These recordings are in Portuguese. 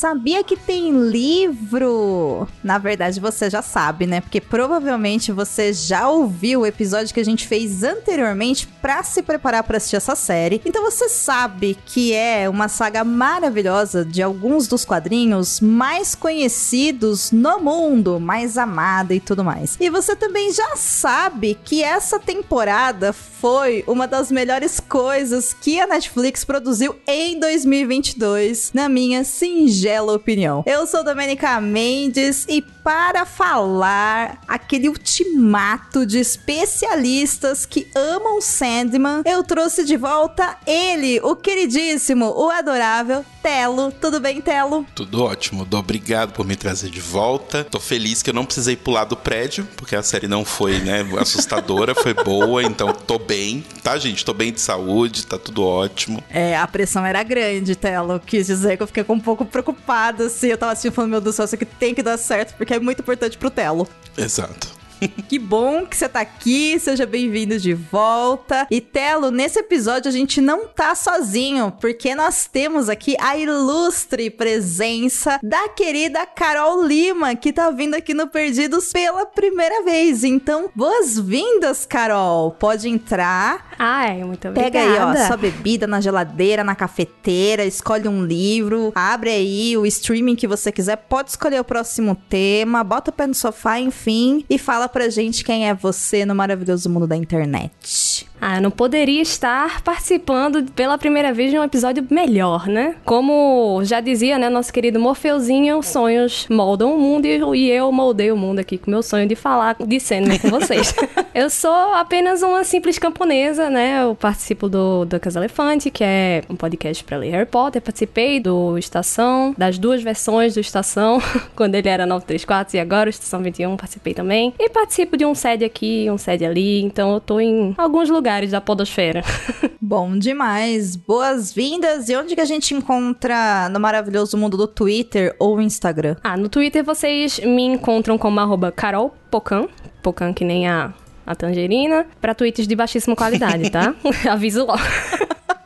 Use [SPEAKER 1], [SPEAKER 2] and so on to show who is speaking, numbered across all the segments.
[SPEAKER 1] Sabia que tem livro? Na verdade, você já sabe, né? Porque provavelmente você já ouviu o episódio que a gente fez anteriormente para se preparar para assistir essa série. Então você sabe que é uma saga maravilhosa de alguns dos quadrinhos mais conhecidos no mundo, mais amada e tudo mais. E você também já sabe que essa temporada foi uma das melhores coisas que a Netflix produziu em 2022, na minha singela singela opinião. Eu sou Domenica Mendes e para falar aquele ultimato de especialistas que amam Sandman, eu trouxe de volta ele, o queridíssimo, o adorável Telo. Tudo bem, Telo?
[SPEAKER 2] Tudo ótimo. Obrigado por me trazer de volta. Tô feliz que eu não precisei pular do prédio, porque a série não foi, né, assustadora, foi boa, então tô bem, tá, gente? Tô bem de saúde, tá tudo ótimo.
[SPEAKER 1] É, a pressão era grande, Telo. Quis dizer que eu fiquei um pouco preocupada, assim. Eu tava assim falando, meu Deus do céu, isso aqui tem que dar certo, porque é muito importante pro Telo.
[SPEAKER 2] Exato.
[SPEAKER 1] que bom que você tá aqui, seja bem-vindo de volta. E Telo, nesse episódio a gente não tá sozinho, porque nós temos aqui a ilustre presença da querida Carol Lima, que tá vindo aqui no Perdidos pela primeira vez. Então, boas-vindas, Carol. Pode entrar.
[SPEAKER 3] Ai, muito obrigada.
[SPEAKER 1] Pega aí, ó, sua bebida na geladeira, na cafeteira, escolhe um livro, abre aí o streaming que você quiser, pode escolher o próximo tema, bota o pé no sofá, enfim, e fala pra gente quem é você no maravilhoso mundo da internet.
[SPEAKER 3] Ah, eu não poderia estar participando pela primeira vez de um episódio melhor, né? Como já dizia, né, nosso querido Morfeuzinho, sonhos moldam o mundo e eu moldei o mundo aqui com meu sonho de falar de Sandman com vocês. eu sou apenas uma simples camponesa, né? Eu participo do, do Casa Elefante, que é um podcast para ler Harry Potter. Participei do Estação, das duas versões do Estação, quando ele era 934 e agora o Estação 21 participei também. E participo de um sede aqui, um sede ali, então eu tô em alguns lugares lugares da podosfera.
[SPEAKER 1] Bom demais. Boas-vindas. E onde que a gente encontra no maravilhoso mundo do Twitter ou Instagram?
[SPEAKER 3] Ah, no Twitter vocês me encontram como arroba Carol Pocan. Pocan que nem a, a tangerina. Pra tweets de baixíssima qualidade, tá? Aviso logo.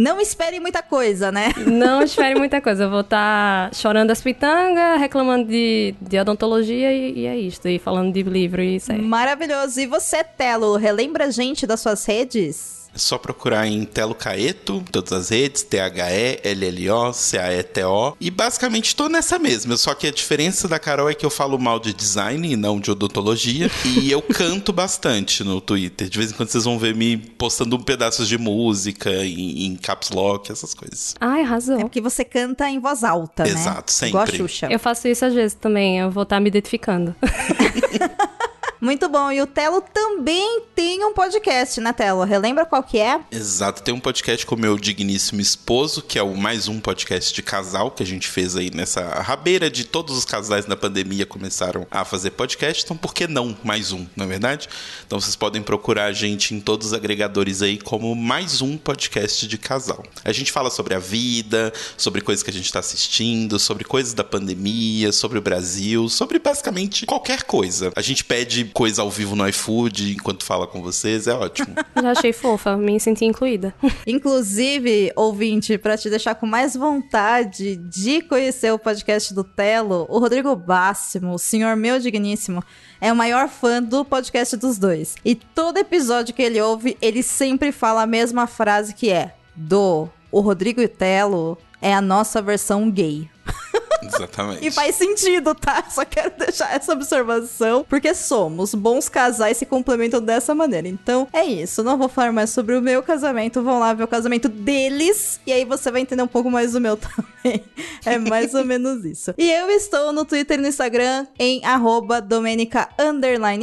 [SPEAKER 1] Não espere muita coisa, né?
[SPEAKER 3] Não espere muita coisa. Eu vou estar tá chorando as pitangas, reclamando de, de odontologia e, e, é isso. E falando de livro e isso aí.
[SPEAKER 1] Maravilhoso. E você, Telo, relembra a gente das suas redes?
[SPEAKER 2] É só procurar em Telo Caeto, todas as redes, T-H-E-L-L-O-C-A-E-T-O. E basicamente tô nessa mesma, só que a diferença da Carol é que eu falo mal de design e não de odontologia. e eu canto bastante no Twitter. De vez em quando vocês vão ver me postando pedaços de música em, em caps lock, essas coisas.
[SPEAKER 3] Ai, arrasou.
[SPEAKER 1] É porque você canta em voz alta,
[SPEAKER 2] Exato, né? Exato, sempre.
[SPEAKER 1] Igual a Xuxa.
[SPEAKER 3] Eu faço isso às vezes também, eu vou estar tá me identificando.
[SPEAKER 1] Muito bom. E o Telo também tem um podcast, né, Telo? Relembra qual que é?
[SPEAKER 2] Exato. Tem um podcast com o meu digníssimo esposo, que é o mais um podcast de casal que a gente fez aí nessa rabeira de todos os casais na pandemia começaram a fazer podcast. Então, por que não mais um, na é verdade? Então, vocês podem procurar a gente em todos os agregadores aí como mais um podcast de casal. A gente fala sobre a vida, sobre coisas que a gente está assistindo, sobre coisas da pandemia, sobre o Brasil, sobre basicamente qualquer coisa. A gente pede coisa ao vivo no iFood enquanto fala com vocês, é ótimo.
[SPEAKER 3] Já achei fofa, me senti incluída.
[SPEAKER 1] Inclusive, ouvinte, para te deixar com mais vontade de conhecer o podcast do Telo, o Rodrigo Bássimo, o senhor meu digníssimo, é o maior fã do podcast dos dois. E todo episódio que ele ouve, ele sempre fala a mesma frase que é: Do o Rodrigo e Telo é a nossa versão gay.
[SPEAKER 2] Exatamente.
[SPEAKER 1] e faz sentido, tá? Só quero deixar essa observação, porque somos bons casais se complementam dessa maneira. Então, é isso. Não vou falar mais sobre o meu casamento. Vão lá ver o casamento deles. E aí você vai entender um pouco mais do meu também. É mais ou menos isso. E eu estou no Twitter e no Instagram em arroba Domenica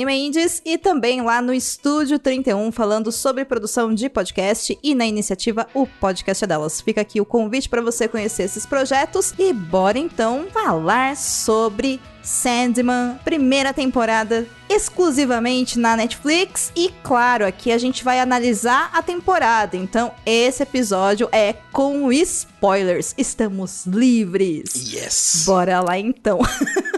[SPEAKER 1] Mendes e também lá no Estúdio 31 falando sobre produção de podcast e na iniciativa O Podcast é Delas. Fica aqui o convite para você conhecer esses projetos e bora então falar sobre Sandman, primeira temporada exclusivamente na Netflix e claro, aqui a gente vai analisar a temporada. Então, esse episódio é com spoilers. Estamos livres.
[SPEAKER 2] Yes.
[SPEAKER 1] Bora lá então.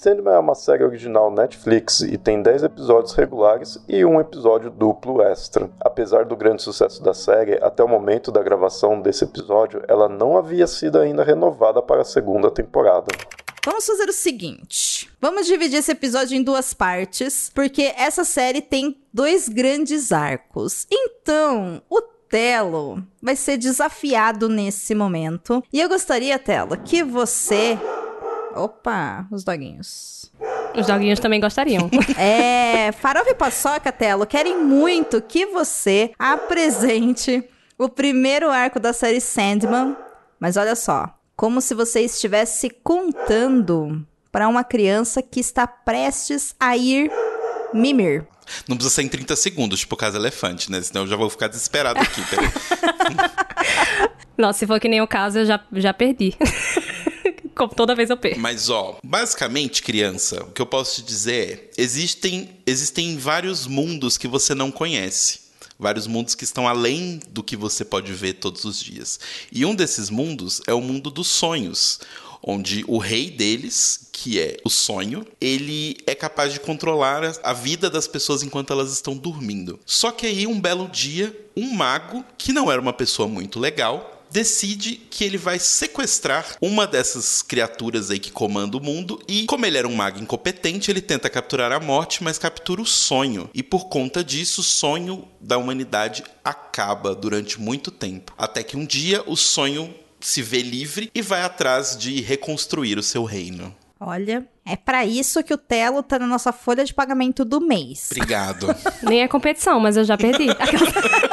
[SPEAKER 4] Sandman é uma série original Netflix e tem 10 episódios regulares e um episódio duplo extra. Apesar do grande sucesso da série, até o momento da gravação desse episódio, ela não havia sido ainda renovada para a segunda temporada.
[SPEAKER 1] Vamos fazer o seguinte: vamos dividir esse episódio em duas partes, porque essa série tem dois grandes arcos. Então, o Telo vai ser desafiado nesse momento. E eu gostaria, Telo, que você. Opa, os doguinhos.
[SPEAKER 3] Os doguinhos também gostariam.
[SPEAKER 1] É, Farofa e Paçoca, Telo, querem muito que você apresente o primeiro arco da série Sandman. Mas olha só, como se você estivesse contando para uma criança que está prestes a ir mimir.
[SPEAKER 2] Não precisa ser em 30 segundos, tipo caso elefante, né? Senão eu já vou ficar desesperado aqui.
[SPEAKER 3] Nossa, se for que nem o caso, eu já, já perdi. Como toda vez eu perco.
[SPEAKER 2] Mas, ó, basicamente, criança, o que eu posso te dizer é: existem, existem vários mundos que você não conhece. Vários mundos que estão além do que você pode ver todos os dias. E um desses mundos é o mundo dos sonhos, onde o rei deles, que é o sonho, ele é capaz de controlar a- vida das pessoas enquanto elas estão dormindo. Só que aí, um belo dia, um mago, que não era uma pessoa muito legal, decide que ele vai sequestrar uma dessas criaturas aí que comanda o mundo e, como ele era um mago incompetente, ele tenta capturar a morte, mas captura o sonho. E por conta disso, o sonho da humanidade acaba durante muito tempo, até que um dia o sonho se vê livre e vai atrás de reconstruir o seu reino.
[SPEAKER 1] Olha, é para isso que o Telo tá na nossa folha de pagamento do mês.
[SPEAKER 2] Obrigado.
[SPEAKER 3] Nem é competição, mas eu já perdi.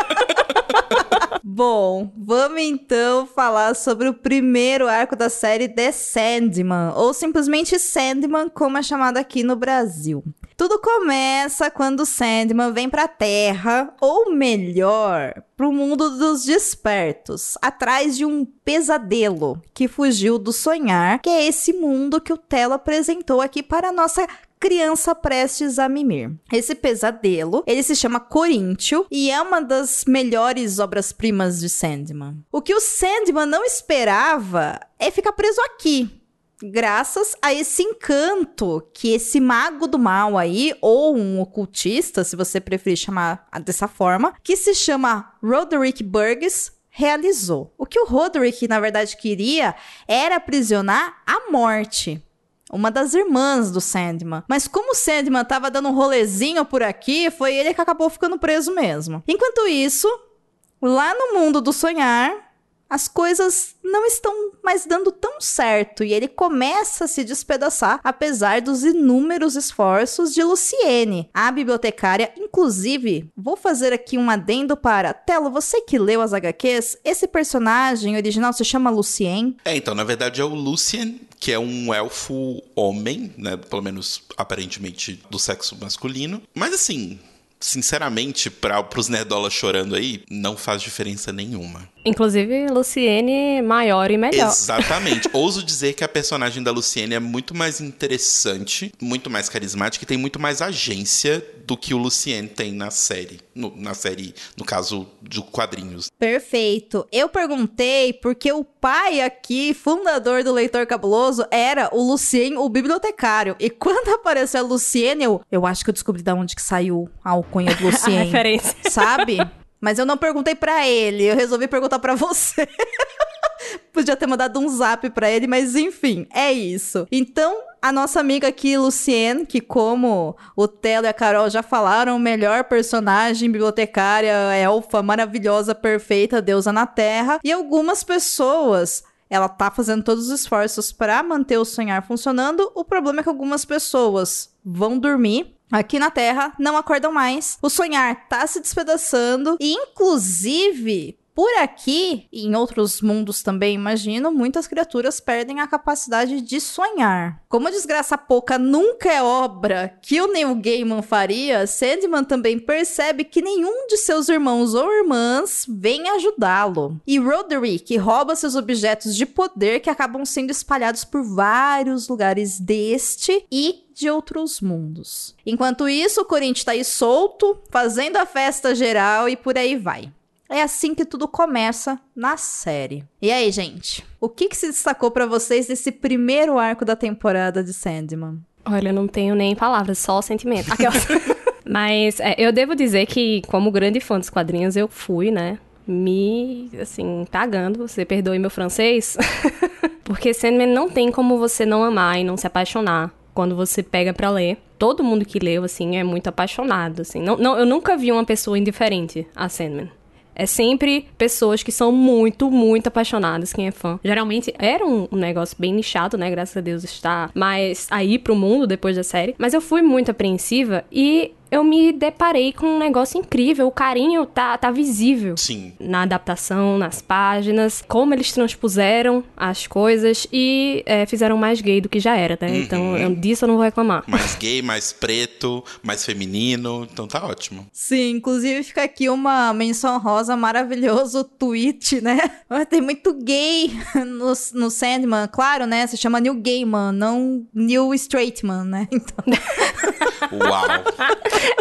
[SPEAKER 1] Bom, vamos então falar sobre o primeiro arco da série The Sandman, ou simplesmente Sandman, como é chamado aqui no Brasil. Tudo começa quando Sandman vem pra Terra, ou melhor, pro mundo dos despertos, atrás de um pesadelo que fugiu do sonhar, que é esse mundo que o Telo apresentou aqui para a nossa criança prestes a mimir. Esse pesadelo, ele se chama Coríntio e é uma das melhores obras-primas de Sandman. O que o Sandman não esperava é ficar preso aqui. Graças a esse encanto que esse mago do mal aí, ou um ocultista, se você preferir chamar dessa forma, que se chama Roderick Burgess, realizou. O que o Roderick, na verdade, queria era aprisionar a morte uma das irmãs do Sandman. Mas como o Sandman tava dando um rolezinho por aqui, foi ele que acabou ficando preso mesmo. Enquanto isso, lá no mundo do sonhar, as coisas não estão mais dando tão certo e ele começa a se despedaçar, apesar dos inúmeros esforços de Luciene, a bibliotecária. Inclusive, vou fazer aqui um adendo para Telo, você que leu as HQs, esse personagem original se chama Lucien.
[SPEAKER 2] É, então, na verdade é o Lucien, que é um elfo homem, né? Pelo menos aparentemente do sexo masculino. Mas assim, sinceramente, para pros nerdolas chorando aí, não faz diferença nenhuma.
[SPEAKER 3] Inclusive, Luciene maior e melhor.
[SPEAKER 2] Exatamente. Ouso dizer que a personagem da Luciene é muito mais interessante, muito mais carismática e tem muito mais agência do que o Lucien tem na série. No- na série, no caso, de quadrinhos.
[SPEAKER 1] Perfeito. Eu perguntei porque o pai aqui, fundador do Leitor Cabuloso, era o Lucien, o bibliotecário. E quando apareceu a Luciene, eu, eu acho que eu descobri de onde que saiu a alcunha do
[SPEAKER 3] A
[SPEAKER 1] Lucien.
[SPEAKER 3] referência.
[SPEAKER 1] sabe? Mas eu não perguntei pra ele, eu resolvi perguntar pra você. Podia ter mandado um zap pra ele, mas enfim, é isso. Então, a nossa amiga aqui, Luciene, que como o Telo e a Carol já falaram, melhor personagem, bibliotecária, elfa, maravilhosa, perfeita, deusa na Terra. E algumas pessoas ela tá fazendo todos os esforços para manter o sonhar funcionando. O problema é que algumas pessoas vão dormir aqui na Terra, não acordam mais. O sonhar tá se despedaçando e inclusive por aqui, e em outros mundos também, imagino, muitas criaturas perdem a capacidade de sonhar. Como Desgraça Pouca nunca é obra que o Neil Gaiman faria, Sandman também percebe que nenhum de seus irmãos ou irmãs vem ajudá-lo. E Roderick rouba seus objetos de poder que acabam sendo espalhados por vários lugares deste e de outros mundos. Enquanto isso, o Corinthians tá aí solto, fazendo a festa geral e por aí vai. É assim que tudo começa na série. E aí, gente? O que, que se destacou pra vocês desse primeiro arco da temporada de Sandman?
[SPEAKER 3] Olha, eu não tenho nem palavras, só sentimento. Aquelas... Mas é, eu devo dizer que, como grande fã dos quadrinhos, eu fui, né? Me, assim, cagando, você perdoe meu francês. Porque Sandman não tem como você não amar e não se apaixonar quando você pega para ler. Todo mundo que leu, assim, é muito apaixonado, assim. Não, não, eu nunca vi uma pessoa indiferente a Sandman. É sempre pessoas que são muito, muito apaixonadas, quem é fã. Geralmente era um, um negócio bem nichado, né? Graças a Deus está mais aí pro mundo depois da série. Mas eu fui muito apreensiva e eu me deparei com um negócio incrível. O carinho tá, tá visível.
[SPEAKER 2] Sim.
[SPEAKER 3] Na adaptação, nas páginas, como eles transpuseram as coisas e é, fizeram mais gay do que já era, né?
[SPEAKER 2] Uhum.
[SPEAKER 3] Então, eu, disso eu não vou reclamar.
[SPEAKER 2] Mais gay, mais preto, mais feminino. Então tá ótimo.
[SPEAKER 1] Sim, inclusive fica aqui uma menção rosa maravilhoso tweet, né? Tem muito gay no, no Sandman, claro, né? Se chama New Gaiman, não New Straightman, né? Então...
[SPEAKER 2] Uau!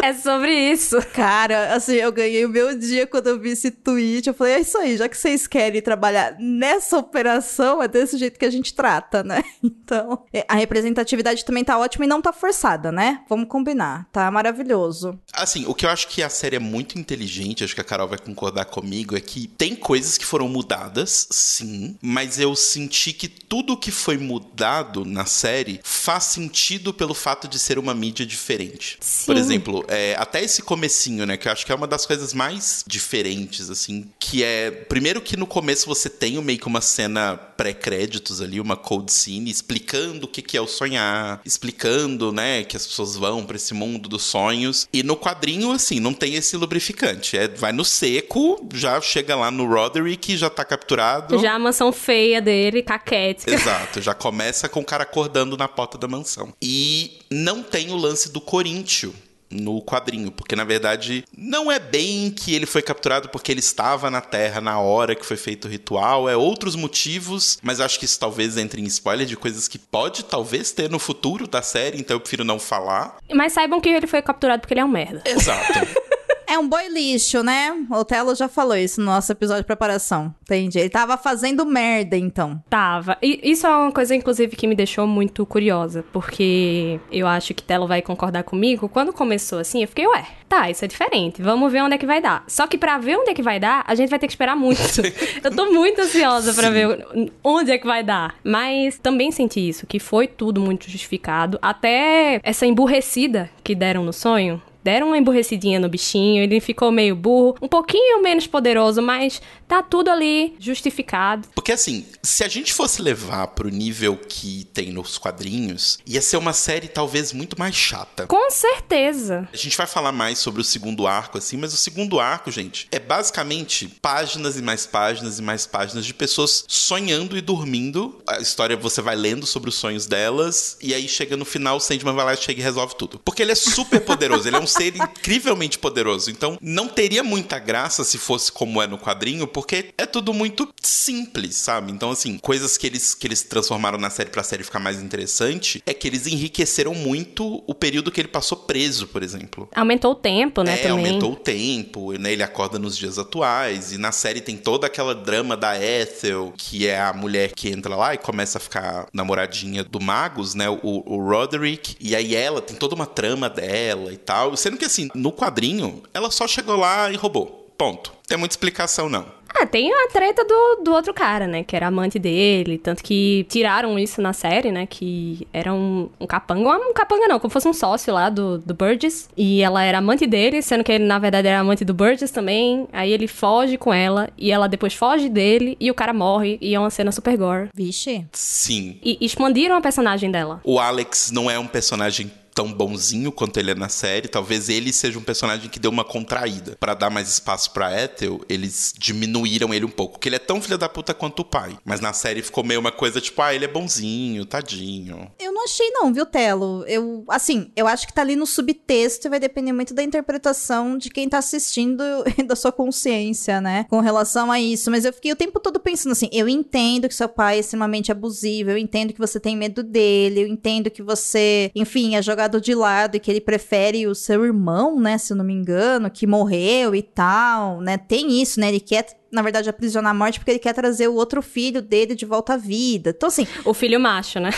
[SPEAKER 3] É sobre isso.
[SPEAKER 1] Cara, assim, eu ganhei o meu dia quando eu vi esse tweet. Eu falei, é isso aí, já que vocês querem trabalhar nessa operação, é desse jeito que a gente trata, né? Então, é, a representatividade também tá ótima e não tá forçada, né? Vamos combinar. Tá maravilhoso.
[SPEAKER 2] Assim, o que eu acho que a série é muito inteligente, acho que a Carol vai concordar comigo, é que tem coisas que foram mudadas, sim, mas eu senti que tudo que foi mudado na série faz sentido pelo fato de ser uma mídia diferente.
[SPEAKER 3] Sim.
[SPEAKER 2] Por exemplo, é, até esse comecinho, né, que eu acho que é uma das coisas mais diferentes, assim, que é, primeiro que no começo você tem meio que uma cena pré-créditos ali, uma cold scene, explicando o que, que é o sonhar, explicando, né, que as pessoas vão para esse mundo dos sonhos. E no quadrinho, assim, não tem esse lubrificante. É, vai no seco, já chega lá no Roderick, já tá capturado.
[SPEAKER 3] Já a mansão feia dele, caquética.
[SPEAKER 2] Exato, já começa com o cara acordando na porta da mansão. E não tem o lance do Coríntio no quadrinho, porque na verdade não é bem que ele foi capturado porque ele estava na Terra na hora que foi feito o ritual, é outros motivos, mas acho que isso talvez entre em spoiler de coisas que pode talvez ter no futuro da série, então eu prefiro não falar.
[SPEAKER 3] Mas saibam que ele foi capturado porque ele é um merda.
[SPEAKER 2] Exato.
[SPEAKER 1] É um boi lixo, né? O Telo já falou isso no nosso episódio de preparação. Entendi. Ele tava fazendo merda, então.
[SPEAKER 3] Tava. E isso é uma coisa, inclusive, que me deixou muito curiosa, porque eu acho que Telo vai concordar comigo. Quando começou assim, eu fiquei, ué, tá, isso é diferente. Vamos ver onde é que vai dar. Só que pra ver onde é que vai dar, a gente vai ter que esperar muito. eu tô muito ansiosa pra ver onde é que vai dar. Mas também senti isso, que foi tudo muito justificado. Até essa emburrecida que deram no sonho, deram uma emburrecidinha no bichinho, ele ficou meio burro, um pouquinho menos poderoso, mas tá tudo ali justificado.
[SPEAKER 2] Porque assim, se a gente fosse levar pro nível que tem nos quadrinhos, ia ser uma série talvez muito mais chata.
[SPEAKER 3] Com certeza.
[SPEAKER 2] A gente vai falar mais sobre o segundo arco, assim, mas o segundo arco, gente, é basicamente páginas e mais páginas e mais páginas de pessoas sonhando e dormindo. A história você vai lendo sobre os sonhos delas, e aí chega no final, o Sandman vai lá e chega e resolve tudo. Porque ele é super poderoso, ele é um ser incrivelmente poderoso. Então, não teria muita graça se fosse como é no quadrinho, porque é tudo muito simples, sabe? Então, assim, coisas que eles, que eles transformaram na série pra série ficar mais interessante é que eles enriqueceram muito o período que ele passou preso, por exemplo.
[SPEAKER 3] Aumentou o tempo, né?
[SPEAKER 2] É,
[SPEAKER 3] também.
[SPEAKER 2] aumentou o tempo, né? Ele acorda nos dias atuais. E na série tem toda aquela drama da Ethel, que é a mulher que entra lá e começa a ficar namoradinha do Magus, né? O, o Roderick. E aí ela tem toda uma trama dela e tal. Sendo que assim, no quadrinho, ela só chegou lá e roubou. Ponto. Não tem muita explicação, não.
[SPEAKER 3] Ah, tem a treta do, do outro cara, né? Que era amante dele. Tanto que tiraram isso na série, né? Que era um, um capanga. Um capanga não, como fosse um sócio lá do, do Burgess. E ela era amante dele, sendo que ele, na verdade, era amante do Burgess também. Aí ele foge com ela. E ela depois foge dele. E o cara morre. E é uma cena super gore.
[SPEAKER 1] Vixe.
[SPEAKER 2] Sim.
[SPEAKER 3] E expandiram a personagem dela.
[SPEAKER 2] O Alex não é um personagem tão bonzinho quanto ele é na série. Talvez ele seja um personagem que deu uma contraída. Para dar mais espaço pra Ethel, eles diminuíram ele um pouco. Porque ele é tão filho da puta quanto o pai. Mas na série ficou meio uma coisa tipo, ah, ele é bonzinho, tadinho.
[SPEAKER 1] Eu não achei não, viu, Telo? Eu, assim, eu acho que tá ali no subtexto e vai depender muito da interpretação de quem tá assistindo e da sua consciência, né? Com relação a isso. Mas eu fiquei o tempo todo pensando assim, eu entendo que seu pai é extremamente abusivo, eu entendo que você tem medo dele, eu entendo que você, enfim, é jogado de lado e que ele prefere o seu irmão, né, se eu não me engano, que morreu e tal, né? Tem isso, né? Ele quer na verdade, aprisionar a morte porque ele quer trazer o outro filho dele de volta à vida. Então, assim.
[SPEAKER 3] O filho macho, né?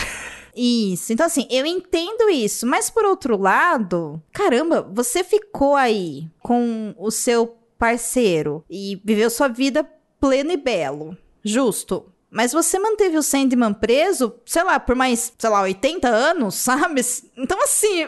[SPEAKER 1] Isso. Então, assim, eu entendo isso. Mas, por outro lado, caramba, você ficou aí com o seu parceiro e viveu sua vida pleno e belo. Justo. Mas você manteve o Sandman preso, sei lá, por mais, sei lá, 80 anos, sabe? Então, assim,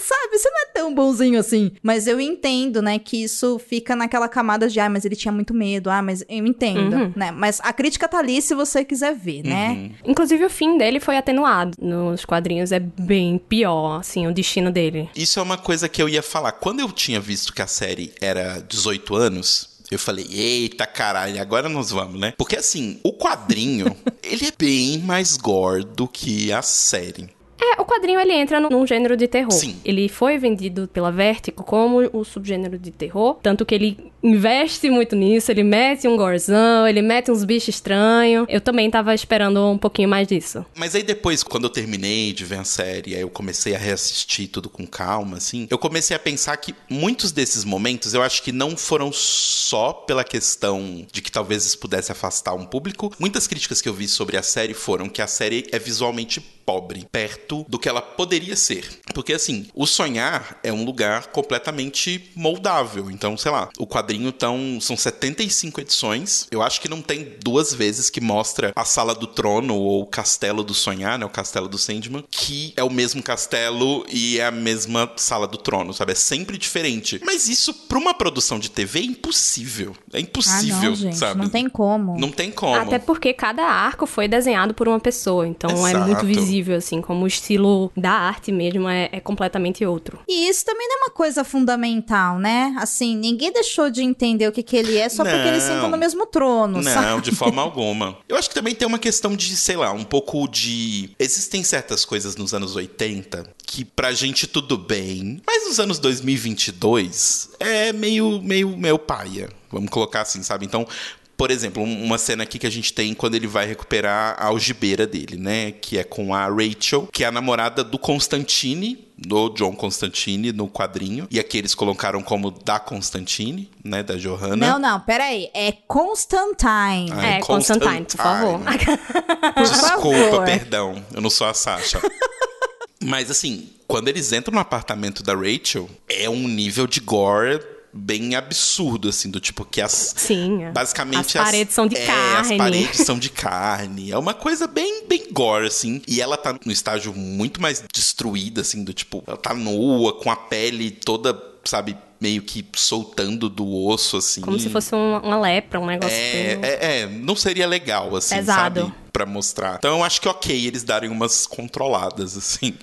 [SPEAKER 1] sabe, você não é tão bonzinho assim. Mas eu entendo, né, que isso fica naquela camada de, ah, mas ele tinha muito medo, ah, mas eu entendo,
[SPEAKER 3] Uhum.
[SPEAKER 1] né? Mas a crítica tá ali se você quiser ver, né?
[SPEAKER 2] Uhum.
[SPEAKER 3] Inclusive, o fim dele foi atenuado. Nos quadrinhos é bem pior, assim, o destino dele.
[SPEAKER 2] Isso é uma coisa que eu ia falar. Quando eu tinha visto que a série era 18 anos, eu falei, eita caralho, agora nós vamos, né? Porque assim, o quadrinho, ele é bem mais gore do que a série.
[SPEAKER 3] É, o quadrinho ele entra num gênero de terror.
[SPEAKER 2] Sim.
[SPEAKER 3] Ele foi vendido pela Vertigo como o subgênero de terror, tanto que ele investe muito nisso, ele mete um gorzão, ele mete uns bichos estranhos. Eu também tava esperando um pouquinho mais disso.
[SPEAKER 2] Mas aí depois, quando eu terminei de ver a série, aí eu comecei a reassistir tudo com calma, assim, eu comecei a pensar que muitos desses momentos eu acho que não foram só pela questão de que talvez isso pudesse afastar um público. Muitas críticas que eu vi sobre a série foram que a série é visualmente pobre, perto do que ela poderia ser. Porque assim, o sonhar é um lugar completamente moldável. Então, sei lá, o quadrinho tão, são 75 edições. Eu acho que não tem duas vezes que mostra a sala do trono ou o castelo do sonhar, né? O castelo do Sandman, que é o mesmo castelo e é a mesma sala do trono, sabe? É sempre diferente. Mas isso, pra uma produção de TV, é impossível. É
[SPEAKER 1] Ah,
[SPEAKER 2] impossível,
[SPEAKER 1] não, gente,
[SPEAKER 2] sabe?
[SPEAKER 1] não tem como.
[SPEAKER 2] Não tem como.
[SPEAKER 3] Até porque cada arco foi desenhado por uma pessoa, então é
[SPEAKER 2] Exato.
[SPEAKER 3] muito visível, assim, como o estilo da arte mesmo é, é completamente outro.
[SPEAKER 1] E isso também não é uma coisa fundamental, né? Assim, ninguém deixou de entender o que, que ele é só porque eles
[SPEAKER 2] Não.
[SPEAKER 1] sentam no mesmo trono,
[SPEAKER 2] Não,
[SPEAKER 1] sabe?
[SPEAKER 2] de forma alguma. Eu acho que também tem uma questão de, sei lá, um pouco de. Existem certas coisas nos anos 80 que pra gente tudo bem, mas nos anos 2022 é meio, meio, meio paia. Vamos colocar assim, sabe? Então. Por exemplo, um- uma cena aqui que a gente tem quando ele vai recuperar a algibeira dele, né? Que é com a Rachel, que é a namorada do Constantine, do John Constantine, no quadrinho. E aqui eles colocaram como da Constantine, né? Da Johanna.
[SPEAKER 1] Não, não, peraí. É Constantine.
[SPEAKER 2] Ah,
[SPEAKER 3] é, Constantine, por favor.
[SPEAKER 2] Desculpa, perdão. Eu não sou a Sasha. Mas assim, quando eles entram no apartamento da Rachel, é um nível de gore bem absurdo, assim, do tipo que as.
[SPEAKER 3] Sim. é.
[SPEAKER 2] Basicamente
[SPEAKER 3] As paredes são de
[SPEAKER 2] é,
[SPEAKER 3] carne.
[SPEAKER 2] As paredes são de carne. É uma coisa bem, bem gore, assim. E ela tá no estágio muito mais destruída, assim, do tipo, ela tá nua, com a pele toda, sabe, meio que soltando do osso, assim.
[SPEAKER 3] Como se fosse um- uma lepra, um negócio.
[SPEAKER 2] É,
[SPEAKER 3] meio-
[SPEAKER 2] é, é, não seria legal, assim,
[SPEAKER 3] Pesado.
[SPEAKER 2] sabe? Pra mostrar. Então eu acho que ok eles darem umas controladas, assim.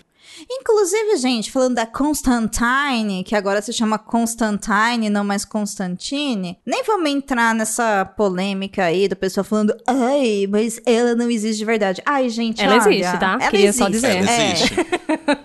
[SPEAKER 1] Inclusive, gente, falando da Constantine, que agora se chama Constantine, não mais Constantine, nem vamos entrar nessa polêmica aí do pessoal falando, ai, mas ela não existe de verdade. Ai, gente,
[SPEAKER 3] Ela
[SPEAKER 1] olha,
[SPEAKER 3] existe, tá?
[SPEAKER 1] Ela
[SPEAKER 3] Queria só
[SPEAKER 1] existe.
[SPEAKER 3] dizer.
[SPEAKER 2] Ela
[SPEAKER 1] É.
[SPEAKER 2] existe.
[SPEAKER 1] Mesmo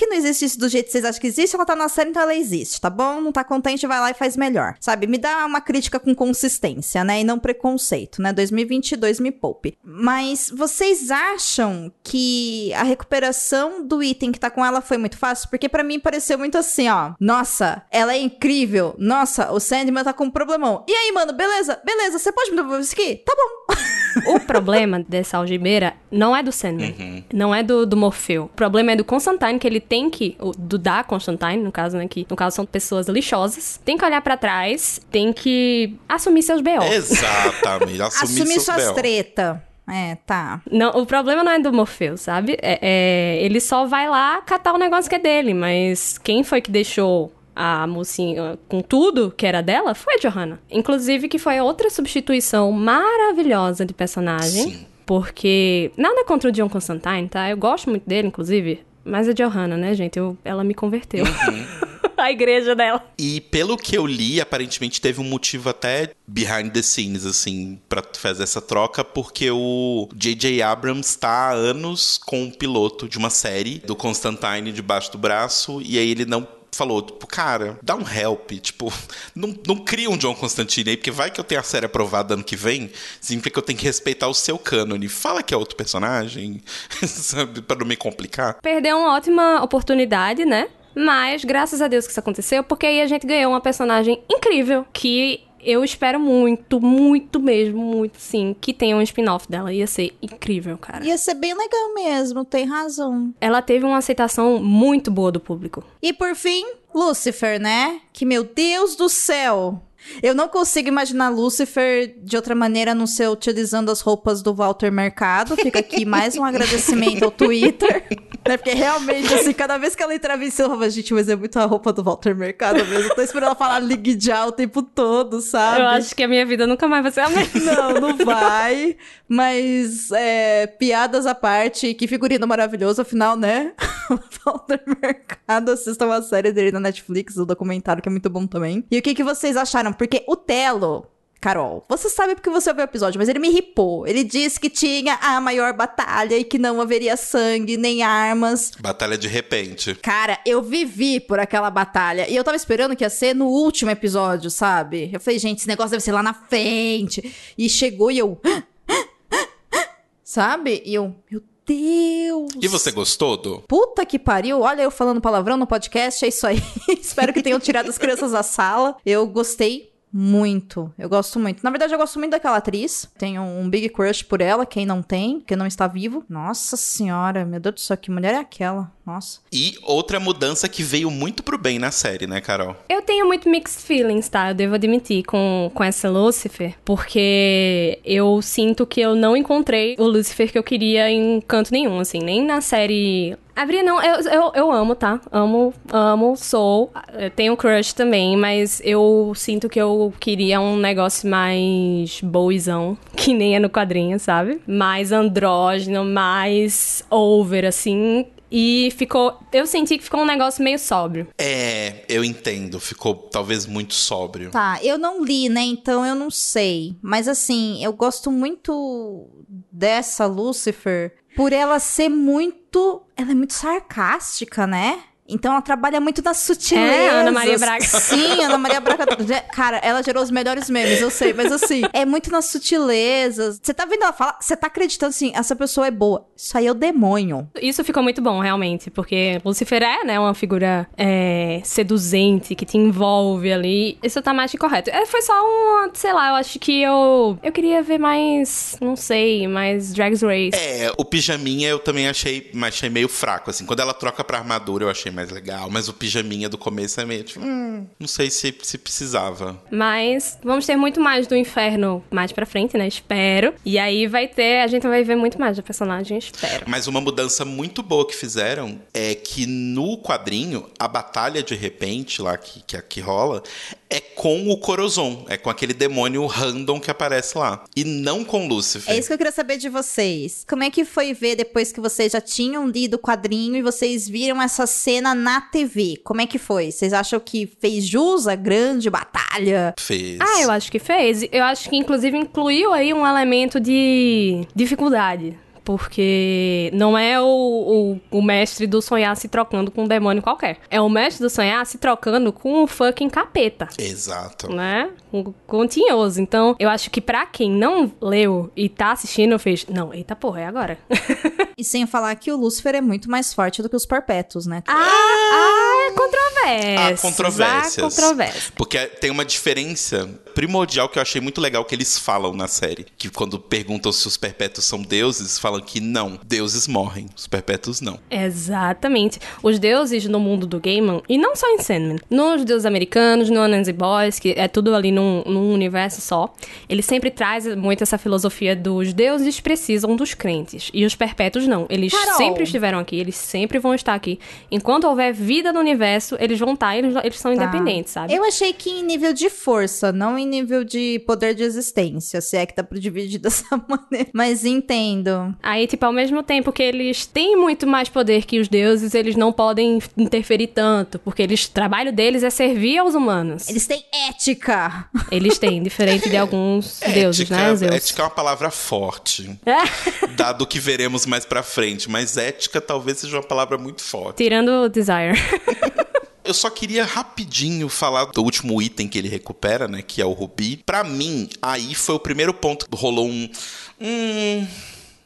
[SPEAKER 1] que não existisse do jeito que vocês acham que existe, ela tá na série, então ela existe, tá bom? Não tá contente, vai lá e faz melhor. Sabe? Me dá uma crítica com consistência, né? E não preconceito, né? 2022 me poupe. Mas vocês acham que a recuperação do item que tá com ela foi muito fácil? Porque pra mim pareceu muito assim, ó. Nossa, ela é incrível. Nossa, o Sandman tá com um problemão. E aí, mano, beleza? Beleza, você pode me devolver isso aqui? Tá bom.
[SPEAKER 3] O problema dessa algibeira não é do Sandman, não é do, do Morfeu. O problema é do Constantine, que ele tem que, do da Constantine, no caso, né, que no caso são pessoas lixosas, tem que olhar pra trás, tem que assumir seus B.O.
[SPEAKER 2] Exatamente. Assumir,
[SPEAKER 1] Assumir
[SPEAKER 2] seus
[SPEAKER 1] suas
[SPEAKER 2] B.O.
[SPEAKER 1] treta. É, tá.
[SPEAKER 3] Não, o problema não é do Morfeu, sabe? É, é- ele só vai lá catar o negócio que é dele, mas quem foi que deixou a mocinha com tudo que era dela foi a Johanna. Inclusive que foi outra substituição maravilhosa de personagem.
[SPEAKER 2] Sim.
[SPEAKER 3] Porque nada contra o John Constantine, tá? Eu gosto muito dele, inclusive. Mas a Johanna, né, gente? Eu- ela me converteu. a igreja dela.
[SPEAKER 2] E pelo que eu li, aparentemente teve um motivo até behind the scenes, assim, pra fazer essa troca, porque o J.J. Abrams tá há anos com um piloto de uma série do Constantine debaixo do braço, e aí ele não falou, tipo, cara, dá um help, tipo, não, não cria um John Constantine aí, porque vai que eu tenho a série aprovada ano que vem, significa que eu tenho que respeitar o seu cânone. Fala que é outro personagem, sabe, pra não me complicar.
[SPEAKER 3] Perdeu uma ótima oportunidade, né? Mas graças a Deus que isso aconteceu, porque aí a gente ganhou uma personagem incrível que eu espero muito, muito mesmo, muito sim, que tenha um spin-off dela. Ia ser incrível, cara.
[SPEAKER 1] Ia ser bem legal mesmo, tem razão.
[SPEAKER 3] Ela teve uma aceitação muito boa do público.
[SPEAKER 1] E por fim, Lucifer, né? Que meu Deus do céu! Eu não consigo imaginar Lucifer de outra maneira a não ser utilizando as roupas do Walter Mercado. Fica aqui mais um agradecimento ao Twitter. Né? Porque realmente, assim, cada vez que ela entrava em cena, eu falava, gente, mas é muito a roupa do Walter Mercado mesmo. Eu tô esperando ela falar Ligue Já o tempo todo, sabe?
[SPEAKER 3] Eu acho que a minha vida nunca mais vai ser a mesma.
[SPEAKER 1] Não, não vai. Mas, é, piadas à parte, que figurino maravilhoso, afinal, né? Walter Mercado, assista uma série dele na Netflix, o documentário, que é muito bom também. E o que, que vocês acharam? Porque o Telo, Carol, você sabe porque você ouviu o episódio, mas ele me ripou. Ele disse que tinha a maior batalha e que não haveria sangue nem armas.
[SPEAKER 2] Batalha de repente.
[SPEAKER 1] Cara, eu vivi por aquela batalha. E eu tava esperando que ia ser no último episódio, sabe? Eu falei, gente, esse negócio deve ser lá na frente. E chegou e eu. Sabe? E eu, meu Deus!
[SPEAKER 2] E você gostou do?
[SPEAKER 1] Puta que pariu, olha eu falando palavrão no podcast, é isso aí. Espero que tenham tirado as crianças da sala. Eu gostei muito. Eu gosto muito. Na verdade, eu gosto muito daquela atriz. Tenho um big crush por ela, quem não tem, que não está vivo. Nossa senhora, meu Deus do céu, que mulher é aquela? Nossa.
[SPEAKER 2] E outra mudança que veio muito pro bem na série, né, Carol?
[SPEAKER 3] Eu tenho muito mixed feelings, tá? Eu devo admitir com, com essa Lucifer, porque eu sinto que eu não encontrei o Lucifer que eu queria em canto nenhum, assim, nem na série a Bria não, eu, eu, eu amo, tá? Amo, amo, sou. Tenho crush também, mas eu sinto que eu queria um negócio mais boizão, que nem é no quadrinho, sabe? Mais andrógeno, mais over, assim. E ficou. Eu senti que ficou um negócio meio sóbrio.
[SPEAKER 2] É, eu entendo. Ficou talvez muito sóbrio.
[SPEAKER 1] Tá, eu não li, né? Então eu não sei. Mas assim, eu gosto muito dessa Lucifer por ela ser muito. Ela é muito sarcástica, né? Então ela trabalha muito nas sutilezas.
[SPEAKER 3] É, Ana Maria Braga.
[SPEAKER 1] Sim, Ana Maria Braga. Cara, ela gerou os melhores memes, eu sei, mas assim, é muito nas sutilezas. Você tá vendo ela falar, você tá acreditando assim, essa pessoa é boa. Isso aí é o demônio.
[SPEAKER 3] Isso ficou muito bom, realmente, porque Lucifer é, né, uma figura é, seduzente, que te envolve ali. Isso tá mais que correto. É, foi só uma, sei lá, eu acho que eu. Eu queria ver mais, não sei, mais Drag's Race.
[SPEAKER 2] É, o pijaminha eu também achei, achei meio fraco, assim. Quando ela troca pra armadura, eu achei mais mais legal. Mas o pijaminha do começo é meio tipo, hum, não sei se, se precisava.
[SPEAKER 3] Mas vamos ter muito mais do inferno mais pra frente, né? Espero. E aí vai ter, a gente vai ver muito mais do personagem, espero.
[SPEAKER 2] Mas uma mudança muito boa que fizeram é que no quadrinho, a batalha de repente lá que, que, que rola é com o Corozon, é com aquele demônio random que aparece lá. E não com Lúcifer.
[SPEAKER 1] É isso que eu queria saber de vocês. Como é que foi ver depois que vocês já tinham lido o quadrinho e vocês viram essa cena na TV? Como é que foi? Vocês acham que fez jus a grande batalha?
[SPEAKER 2] Fez.
[SPEAKER 3] Ah, eu acho que fez. Eu acho que inclusive incluiu aí um elemento de dificuldade porque não é o, o, o, mestre do sonhar se trocando com um demônio qualquer. É o mestre do sonhar se trocando com um fucking capeta.
[SPEAKER 2] Exato.
[SPEAKER 3] Né? Um, com tinhoso. Então, eu acho que pra quem não leu e tá assistindo, fez. Não, eita porra, é agora.
[SPEAKER 1] e sem falar que o Lúcifer é muito mais forte do que os perpétuos, né?
[SPEAKER 3] Ah, ah controvérsias.
[SPEAKER 2] Há controvérsias.
[SPEAKER 3] Há controvérsias.
[SPEAKER 2] Porque tem uma diferença primordial que eu achei muito legal que eles falam na série. Que quando perguntam se os perpétuos são deuses, falam que não, deuses morrem, os perpétuos não.
[SPEAKER 3] Exatamente. Os deuses no mundo do Gaiman, e não só em Sandman, nos deuses americanos, no Anansi Boys, que é tudo ali num, num universo só, ele sempre traz muito essa filosofia dos deuses precisam dos crentes, e os perpétuos não. Eles
[SPEAKER 1] Carol.
[SPEAKER 3] sempre estiveram aqui, eles sempre vão estar aqui. Enquanto houver vida no universo, eles vão estar, eles, eles são tá. independentes, sabe?
[SPEAKER 1] Eu achei que em nível de força, não em nível de poder de existência, se é que dá pra dividir dessa maneira. Mas entendo.
[SPEAKER 3] Aí, tipo, ao mesmo tempo que eles têm muito mais poder que os deuses, eles não podem interferir tanto, porque eles, o trabalho deles é servir aos humanos.
[SPEAKER 1] Eles têm ética.
[SPEAKER 3] Eles têm, diferente de alguns deuses, né? Zeus.
[SPEAKER 2] Ética é uma palavra forte. É. Dado que veremos mais pra frente, mas ética talvez seja uma palavra muito forte.
[SPEAKER 3] Tirando o desire.
[SPEAKER 2] Eu só queria rapidinho falar do último item que ele recupera, né? Que é o Rubi. Para mim, aí foi o primeiro ponto que rolou um. Hum.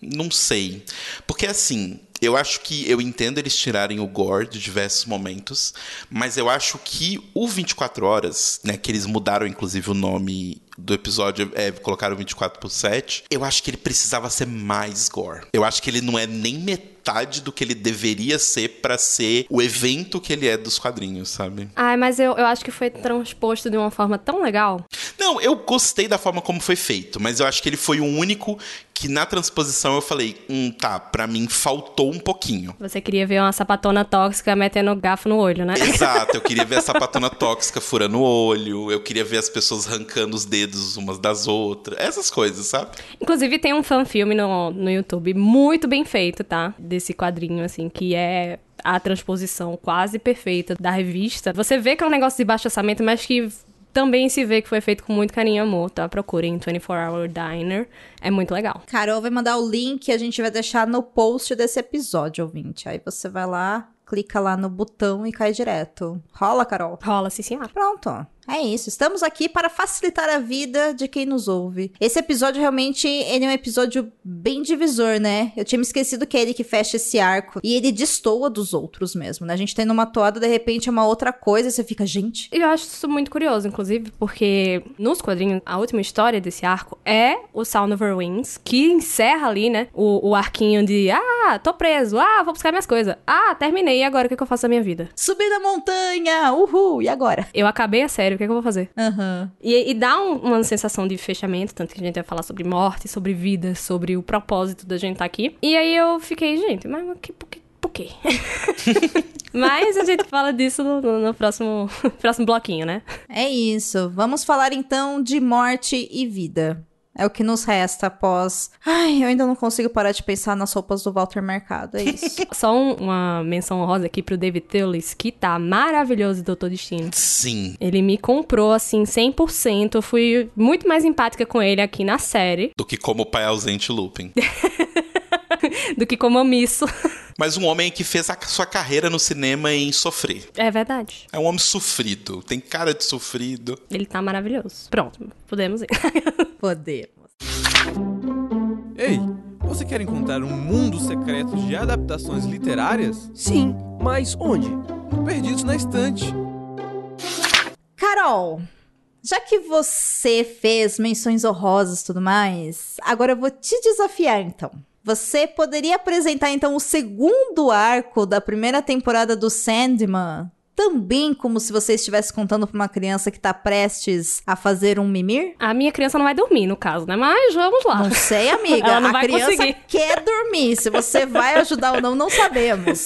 [SPEAKER 2] Não sei. Porque assim, Eu acho que eu entendo eles tirarem o gore de diversos momentos, mas eu acho que o 24 Horas, né, que eles mudaram inclusive o nome do episódio é, colocaram 24 por 7, eu acho que ele precisava ser mais gore. Eu acho que ele não é nem metade do que ele deveria ser para ser o evento que ele é dos quadrinhos, sabe?
[SPEAKER 3] Ai, mas eu, eu acho que foi transposto de uma forma tão legal.
[SPEAKER 2] Não, eu gostei da forma como foi feito, mas eu acho que ele foi o único que na transposição eu falei, hum, tá, pra mim faltou um pouquinho.
[SPEAKER 3] Você queria ver uma sapatona tóxica metendo garfo no olho, né?
[SPEAKER 2] Exato, eu queria ver a sapatona tóxica furando o olho, eu queria ver as pessoas arrancando os dedos umas das outras, essas coisas, sabe?
[SPEAKER 3] Inclusive tem um fan-filme no, no YouTube muito bem feito, tá? Desse quadrinho, assim, que é a transposição quase perfeita da revista. Você vê que é um negócio de baixo orçamento, mas que também se vê que foi feito com muito carinho e amor, tá? Procurem 24 Hour Diner. É muito legal.
[SPEAKER 1] Carol vai mandar o link, a gente vai deixar no post desse episódio, ouvinte. Aí você vai lá, clica lá no botão e cai direto. Rola, Carol?
[SPEAKER 3] Rola, sim, senhora.
[SPEAKER 1] Pronto. É isso, estamos aqui para facilitar a vida de quem nos ouve. Esse episódio realmente ele é um episódio bem divisor, né? Eu tinha me esquecido que é ele que fecha esse arco e ele destoa dos outros mesmo, né? A gente tem numa toada, de repente é uma outra coisa você fica, gente.
[SPEAKER 3] Eu acho isso muito curioso, inclusive, porque nos quadrinhos, a última história desse arco é o Sound of Wings, que encerra ali, né? O, o arquinho de, ah, tô preso, ah, vou buscar minhas coisas, ah, terminei, e agora o que, que eu faço da minha vida?
[SPEAKER 1] Subir na montanha, uhul, e agora?
[SPEAKER 3] Eu acabei a série, o que, que eu vou fazer?
[SPEAKER 1] Aham.
[SPEAKER 3] E, e dá um- uma sensação de fechamento, tanto que a gente vai falar sobre morte, sobre vida, sobre o propósito da gente estar aqui. E aí eu fiquei, gente, mas que, por que? Por quê? mas a gente fala disso no, no- no próximo, próximo bloquinho, né?
[SPEAKER 1] É isso. Vamos falar então de morte e vida. É o que nos resta após. Ai, eu ainda não consigo parar de pensar nas roupas do Walter Mercado. É isso.
[SPEAKER 3] Só um- uma menção honrosa aqui pro David Thewlis, que tá maravilhoso Doutor Destino.
[SPEAKER 2] Sim.
[SPEAKER 3] Ele me comprou, assim, 100%. Eu fui muito mais empática com ele aqui na série
[SPEAKER 2] Do que como pai ausente Lupin.
[SPEAKER 3] do que como omisso.
[SPEAKER 2] Mas um homem que fez a sua carreira no cinema em sofrer.
[SPEAKER 3] É verdade.
[SPEAKER 2] É um homem sofrido. Tem cara de sofrido.
[SPEAKER 3] Ele tá maravilhoso. Pronto, podemos ir.
[SPEAKER 1] Podemos.
[SPEAKER 5] Ei, você quer encontrar um mundo secreto de adaptações literárias?
[SPEAKER 6] Sim, mas onde?
[SPEAKER 5] No Perdidos na Estante.
[SPEAKER 1] Carol, já que você fez menções honrosas e tudo mais, agora eu vou te desafiar então. Você poderia apresentar então o segundo arco da primeira temporada do Sandman, também como se você estivesse contando pra uma criança que tá prestes a fazer um mimir?
[SPEAKER 3] A minha criança não vai dormir, no caso, né? Mas vamos lá.
[SPEAKER 1] Não sei, amiga.
[SPEAKER 3] Ela não
[SPEAKER 1] a criança
[SPEAKER 3] conseguir.
[SPEAKER 1] quer dormir. Se você vai ajudar ou não, não sabemos.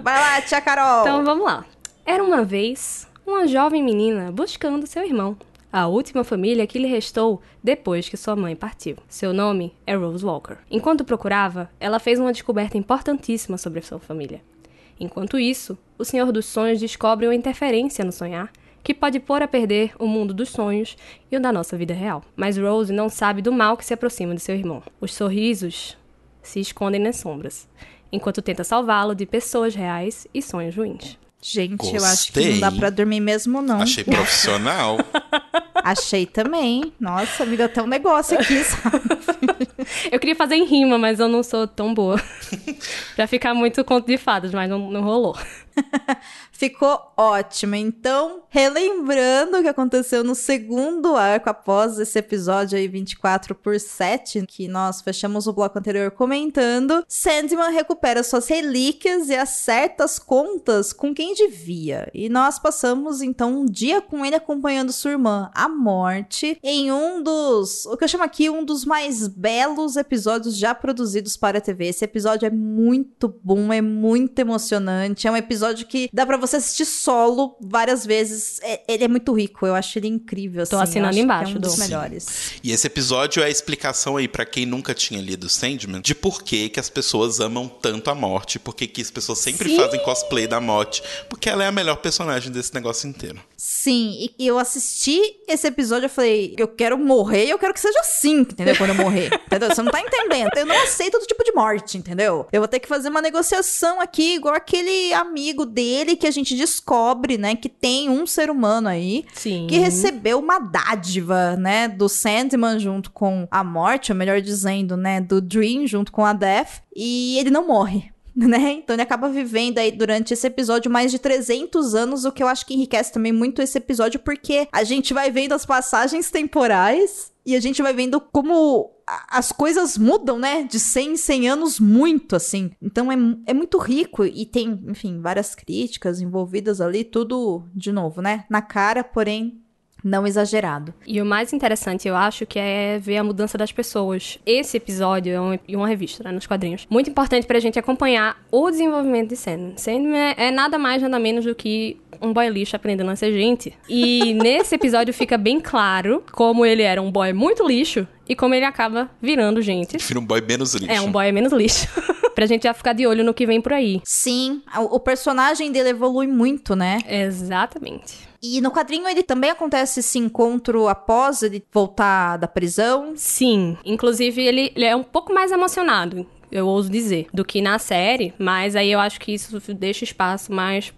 [SPEAKER 1] Vai lá, tia Carol.
[SPEAKER 3] Então vamos lá. Era uma vez uma jovem menina buscando seu irmão, a última família que lhe restou depois que sua mãe partiu. Seu nome é Rose Walker. Enquanto procurava, ela fez uma descoberta importantíssima sobre sua família. Enquanto isso, o Senhor dos Sonhos descobre uma interferência no sonhar que pode pôr a perder o mundo dos sonhos e o da nossa vida real. Mas Rose não sabe do mal que se aproxima de seu irmão. Os sorrisos se escondem nas sombras, enquanto tenta salvá-lo de pessoas reais e sonhos ruins.
[SPEAKER 1] Gente, eu acho que não dá
[SPEAKER 2] Gostei.
[SPEAKER 1] pra dormir mesmo, não.
[SPEAKER 2] Achei profissional.
[SPEAKER 1] Achei também. Nossa, me deu até um negócio aqui, sabe?
[SPEAKER 3] Eu queria fazer em rima, mas eu não sou tão boa. pra ficar muito conto de fadas, mas não, não rolou.
[SPEAKER 1] Ficou ótimo. Então, relembrando o que aconteceu no segundo arco após esse episódio aí 24 por 7, que nós fechamos o bloco anterior comentando, Sandman recupera suas relíquias e acerta as contas com quem devia. E nós passamos então um dia com ele acompanhando sua irmã, a morte, em um dos, o que eu chamo aqui, um dos mais belos episódios já produzidos para a TV. Esse episódio é muito bom, é muito emocionante, é um episódio que dá pra você assistir solo várias vezes. É- ele é muito rico, eu acho ele incrível.
[SPEAKER 3] Tô
[SPEAKER 1] assim, eu
[SPEAKER 3] assinando
[SPEAKER 1] que
[SPEAKER 3] embaixo,
[SPEAKER 1] é um dos
[SPEAKER 3] Dô.
[SPEAKER 1] melhores.
[SPEAKER 2] E esse episódio é a explicação aí pra quem nunca tinha lido Sandman de por que, que as pessoas amam tanto a morte, por que, que as pessoas sempre
[SPEAKER 3] Sim.
[SPEAKER 2] fazem cosplay da morte, porque ela é a melhor personagem desse negócio inteiro.
[SPEAKER 1] Sim, e eu assisti esse episódio, eu falei, eu quero morrer e eu quero que seja assim, entendeu? Quando eu morrer, entendeu? Você não tá entendendo. Eu não aceito todo tipo de morte, entendeu? Eu vou ter que fazer uma negociação aqui, igual aquele amigo dele que a gente descobre, né, que tem um ser humano aí
[SPEAKER 3] Sim.
[SPEAKER 1] que recebeu uma dádiva, né, do Sandman junto com a morte, ou melhor dizendo, né, do Dream junto com a Death, e ele não morre. né? Então ele acaba vivendo aí durante esse episódio mais de 300 anos, o que eu acho que enriquece também muito esse episódio, porque a gente vai vendo as passagens temporais e a gente vai vendo como as coisas mudam, né? De 100 em 100 anos, muito, assim. Então é, é muito rico e tem, enfim, várias críticas envolvidas ali, tudo, de novo, né? Na cara, porém, não exagerado.
[SPEAKER 3] E o mais interessante, eu acho, que é ver a mudança das pessoas. Esse episódio é um, uma revista, né, nos quadrinhos. Muito importante pra gente acompanhar o desenvolvimento de Sandman. Sandman é nada mais, nada menos do que um boy lixo aprendendo a ser gente. E nesse episódio fica bem claro como ele era um boy muito lixo e como ele acaba virando gente.
[SPEAKER 2] Vira um boy menos lixo.
[SPEAKER 3] É, um boy menos lixo. pra gente já ficar de olho no que vem por aí.
[SPEAKER 1] Sim, o, o personagem dele evolui muito, né?
[SPEAKER 3] Exatamente.
[SPEAKER 1] E no quadrinho ele também acontece esse encontro após ele voltar da prisão.
[SPEAKER 3] Sim, inclusive ele, ele é um pouco mais emocionado, eu ouso dizer, do que na série, mas aí eu acho que isso deixa espaço mais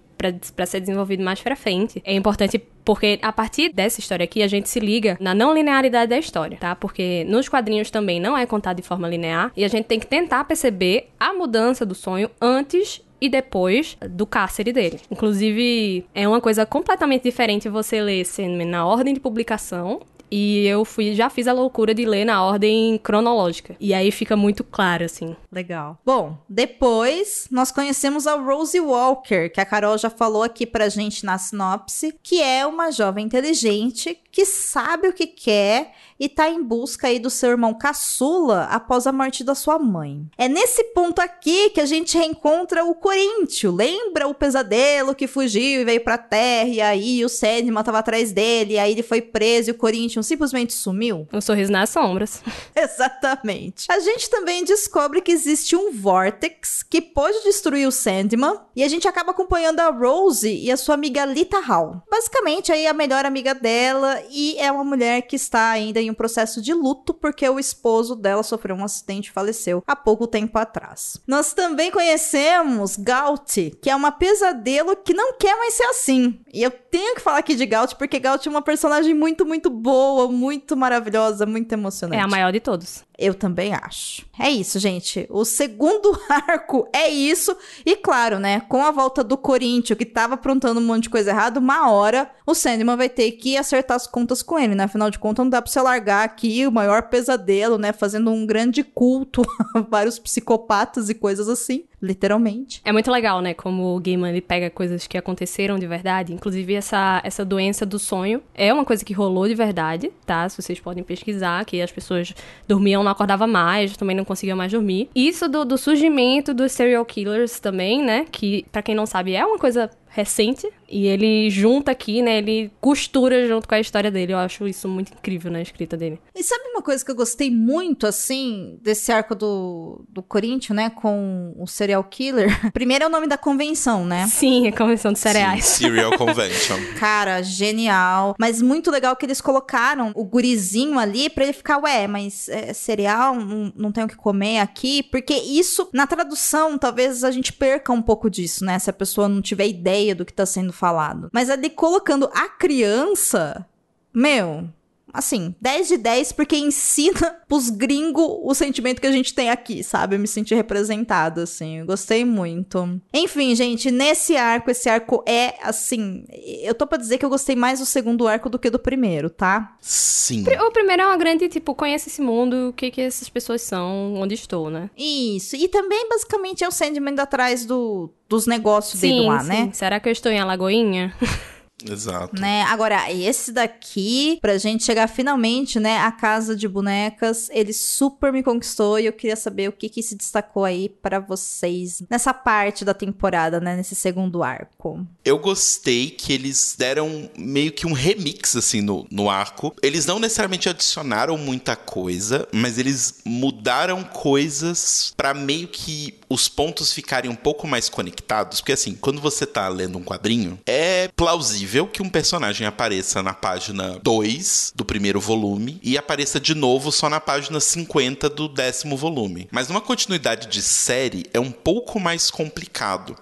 [SPEAKER 3] para ser desenvolvido mais pra frente. É importante porque a partir dessa história aqui a gente se liga na não linearidade da história, tá? Porque nos quadrinhos também não é contado de forma linear e a gente tem que tentar perceber a mudança do sonho antes e depois do cárcere dele. Inclusive, é uma coisa completamente diferente você ler Sandman na ordem de publicação e eu fui, já fiz a loucura de ler na ordem cronológica. E aí fica muito claro, assim.
[SPEAKER 1] Legal. Bom, depois nós conhecemos a Rosie Walker, que a Carol já falou aqui pra gente na sinopse, que é uma jovem inteligente que sabe o que quer e tá em busca aí do seu irmão caçula após a morte da sua mãe. É nesse ponto aqui que a gente reencontra o Coríntio. Lembra o pesadelo que fugiu e veio pra terra e aí o Sandman tava atrás dele e aí ele foi preso e o Corinthians simplesmente sumiu?
[SPEAKER 3] Um sorriso nas sombras.
[SPEAKER 1] Exatamente. A gente também descobre que existe um Vortex que pode destruir o Sandman e a gente acaba acompanhando a Rose e a sua amiga Lita Hall. Basicamente aí a melhor amiga dela e é uma mulher que está ainda em um processo de luto porque o esposo dela sofreu um acidente e faleceu há pouco tempo atrás. Nós também conhecemos Gaut, que é uma pesadelo que não quer mais ser assim. E eu tenho que falar aqui de Gaut porque Gaut é uma personagem muito, muito boa, muito maravilhosa, muito emocionante.
[SPEAKER 3] É a maior de todos.
[SPEAKER 1] Eu também acho. É isso, gente. O segundo arco é isso. E claro, né? Com a volta do Corinthians, que tava aprontando um monte de coisa errada, uma hora o Sandman vai ter que acertar as contas com ele, né? Afinal de contas, não dá pra você largar aqui o maior pesadelo, né? Fazendo um grande culto a vários psicopatas e coisas assim literalmente.
[SPEAKER 3] É muito legal, né? Como o Gaiman ele pega coisas que aconteceram de verdade. Inclusive, essa, essa doença do sonho é uma coisa que rolou de verdade, tá? Se vocês podem pesquisar, que as pessoas dormiam, não acordavam mais, também não conseguiam mais dormir. Isso do, do surgimento dos serial killers também, né? Que, para quem não sabe, é uma coisa recente. E ele junta aqui, né? Ele costura junto com a história dele. Eu acho isso muito incrível na escrita dele.
[SPEAKER 1] E sabe uma coisa que eu gostei muito, assim, desse arco do, do Corinthians, né? Com o serial killer? Primeiro é o nome da convenção, né?
[SPEAKER 3] Sim, a convenção de cereais.
[SPEAKER 2] Sim, Serial Convention.
[SPEAKER 1] Cara, genial. Mas muito legal que eles colocaram o gurizinho ali pra ele ficar, ué, mas é, cereal, não, não tenho o que comer aqui. Porque isso, na tradução, talvez a gente perca um pouco disso, né? Se a pessoa não tiver ideia ideia do que tá sendo falado. Mas ali colocando a criança, meu, assim, 10 de 10 porque ensina pros gringos o sentimento que a gente tem aqui, sabe? Eu me senti representada, assim, eu gostei muito. Enfim, gente, nesse arco, esse arco é, assim, eu tô pra dizer que eu gostei mais do segundo arco do que do primeiro, tá?
[SPEAKER 2] Sim.
[SPEAKER 3] O primeiro é uma grande, tipo, conhece esse mundo, o que que essas pessoas são, onde estou, né?
[SPEAKER 1] Isso, e também, basicamente, é o Sandman atrás do, dos negócios
[SPEAKER 3] sim,
[SPEAKER 1] dele lá,
[SPEAKER 3] sim.
[SPEAKER 1] né?
[SPEAKER 3] Será que eu estou em Alagoinha?
[SPEAKER 2] Exato.
[SPEAKER 1] Né? Agora, esse daqui, pra gente chegar finalmente, né, à casa de bonecas, ele super me conquistou e eu queria saber o que que se destacou aí pra vocês nessa parte da temporada, né, nesse segundo arco.
[SPEAKER 2] Eu gostei que eles deram meio que um remix, assim, no, no arco. Eles não necessariamente adicionaram muita coisa, mas eles mudaram coisas pra meio que os pontos ficarem um pouco mais conectados. Porque, assim, quando você tá lendo um quadrinho, é plausível que um personagem apareça na página 2 do primeiro volume e apareça de novo só na página 50 do décimo volume. Mas numa continuidade de série é um pouco mais complicado.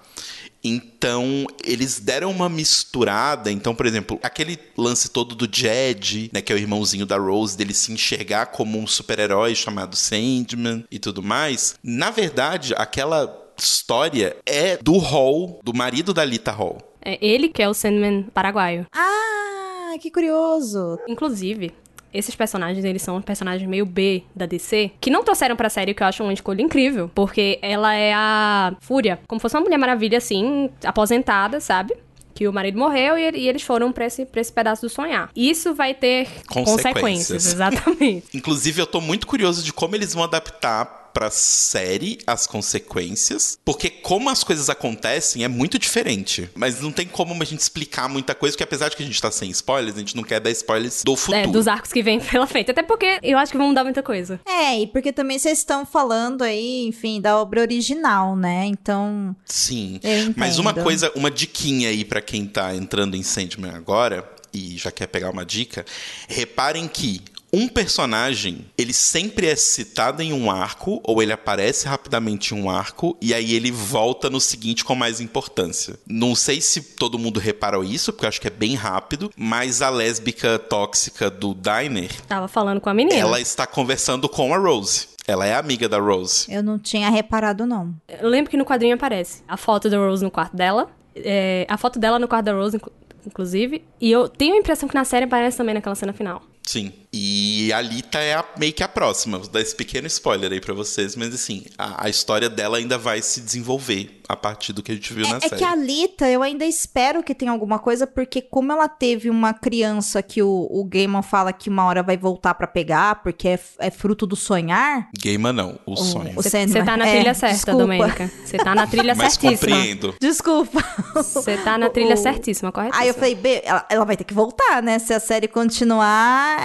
[SPEAKER 2] Então, eles deram uma misturada. Então, por exemplo, aquele lance todo do Jed, né, que é o irmãozinho da Rose, dele se enxergar como um super-herói chamado Sandman e tudo mais. Na verdade, aquela história é do Hall, do marido da Lita Hall.
[SPEAKER 3] É ele que é o Sandman paraguaio.
[SPEAKER 1] Ah, que curioso.
[SPEAKER 3] Inclusive, esses personagens, eles são personagens meio B da DC, que não trouxeram pra série, que eu acho uma escolha incrível, porque ela é a Fúria, como fosse uma Mulher Maravilha, assim, aposentada, sabe? Que o marido morreu e, e eles foram pra esse, pra esse pedaço do sonhar. Isso vai ter
[SPEAKER 2] Consequências.
[SPEAKER 3] consequências exatamente.
[SPEAKER 2] Inclusive, eu tô muito curioso de como eles vão adaptar pra série as consequências, porque como as coisas acontecem é muito diferente. Mas não tem como a gente explicar muita coisa, porque apesar de que a gente tá sem spoilers, a gente não quer dar spoilers do futuro.
[SPEAKER 3] É, dos arcos que vem pela frente. Até porque eu acho que vão mudar muita coisa.
[SPEAKER 1] É, e porque também vocês estão falando aí, enfim, da obra original, né? Então,
[SPEAKER 2] Sim. Mas uma coisa, uma diquinha aí pra quem tá entrando em Sandman agora e já quer pegar uma dica, reparem que um personagem, ele sempre é citado em um arco, ou ele aparece rapidamente em um arco, e aí ele volta no seguinte com mais importância. Não sei se todo mundo reparou isso, porque eu acho que é bem rápido, mas a lésbica tóxica do Diner,
[SPEAKER 3] Tava falando com a menina.
[SPEAKER 2] ela está conversando com a Rose. Ela é amiga da Rose.
[SPEAKER 1] eu não tinha reparado, não.
[SPEAKER 3] Eu lembro que no quadrinho aparece a foto da Rose no quarto dela. é, a foto dela no quarto da Rose, inclu- inclusive. E eu tenho a impressão que na série aparece também naquela cena final.
[SPEAKER 2] Sim. E a Lita é a- meio que a próxima. Vou dar esse pequeno spoiler aí pra vocês, mas assim, a, a história dela ainda vai se desenvolver a partir do que a gente viu na
[SPEAKER 1] É
[SPEAKER 2] série.
[SPEAKER 1] que a Lita, eu ainda espero que tenha alguma coisa, porque como ela teve uma criança que o, o Gaiman fala que uma hora vai voltar pra pegar, porque é, é fruto do sonhar.
[SPEAKER 2] Gamer não, o, sonho.
[SPEAKER 1] o
[SPEAKER 3] Você
[SPEAKER 1] Sandman-
[SPEAKER 3] tá na
[SPEAKER 1] é,
[SPEAKER 3] trilha certa,
[SPEAKER 1] desculpa.
[SPEAKER 3] Domênica. Você tá na trilha
[SPEAKER 2] Mas
[SPEAKER 3] certíssima.
[SPEAKER 2] compreendo.
[SPEAKER 1] Desculpa.
[SPEAKER 3] Você tá na trilha
[SPEAKER 1] O-
[SPEAKER 3] certíssima, correto?
[SPEAKER 1] Aí eu falei, "Bê, ela, ela vai ter que voltar, né? Se a série continuar,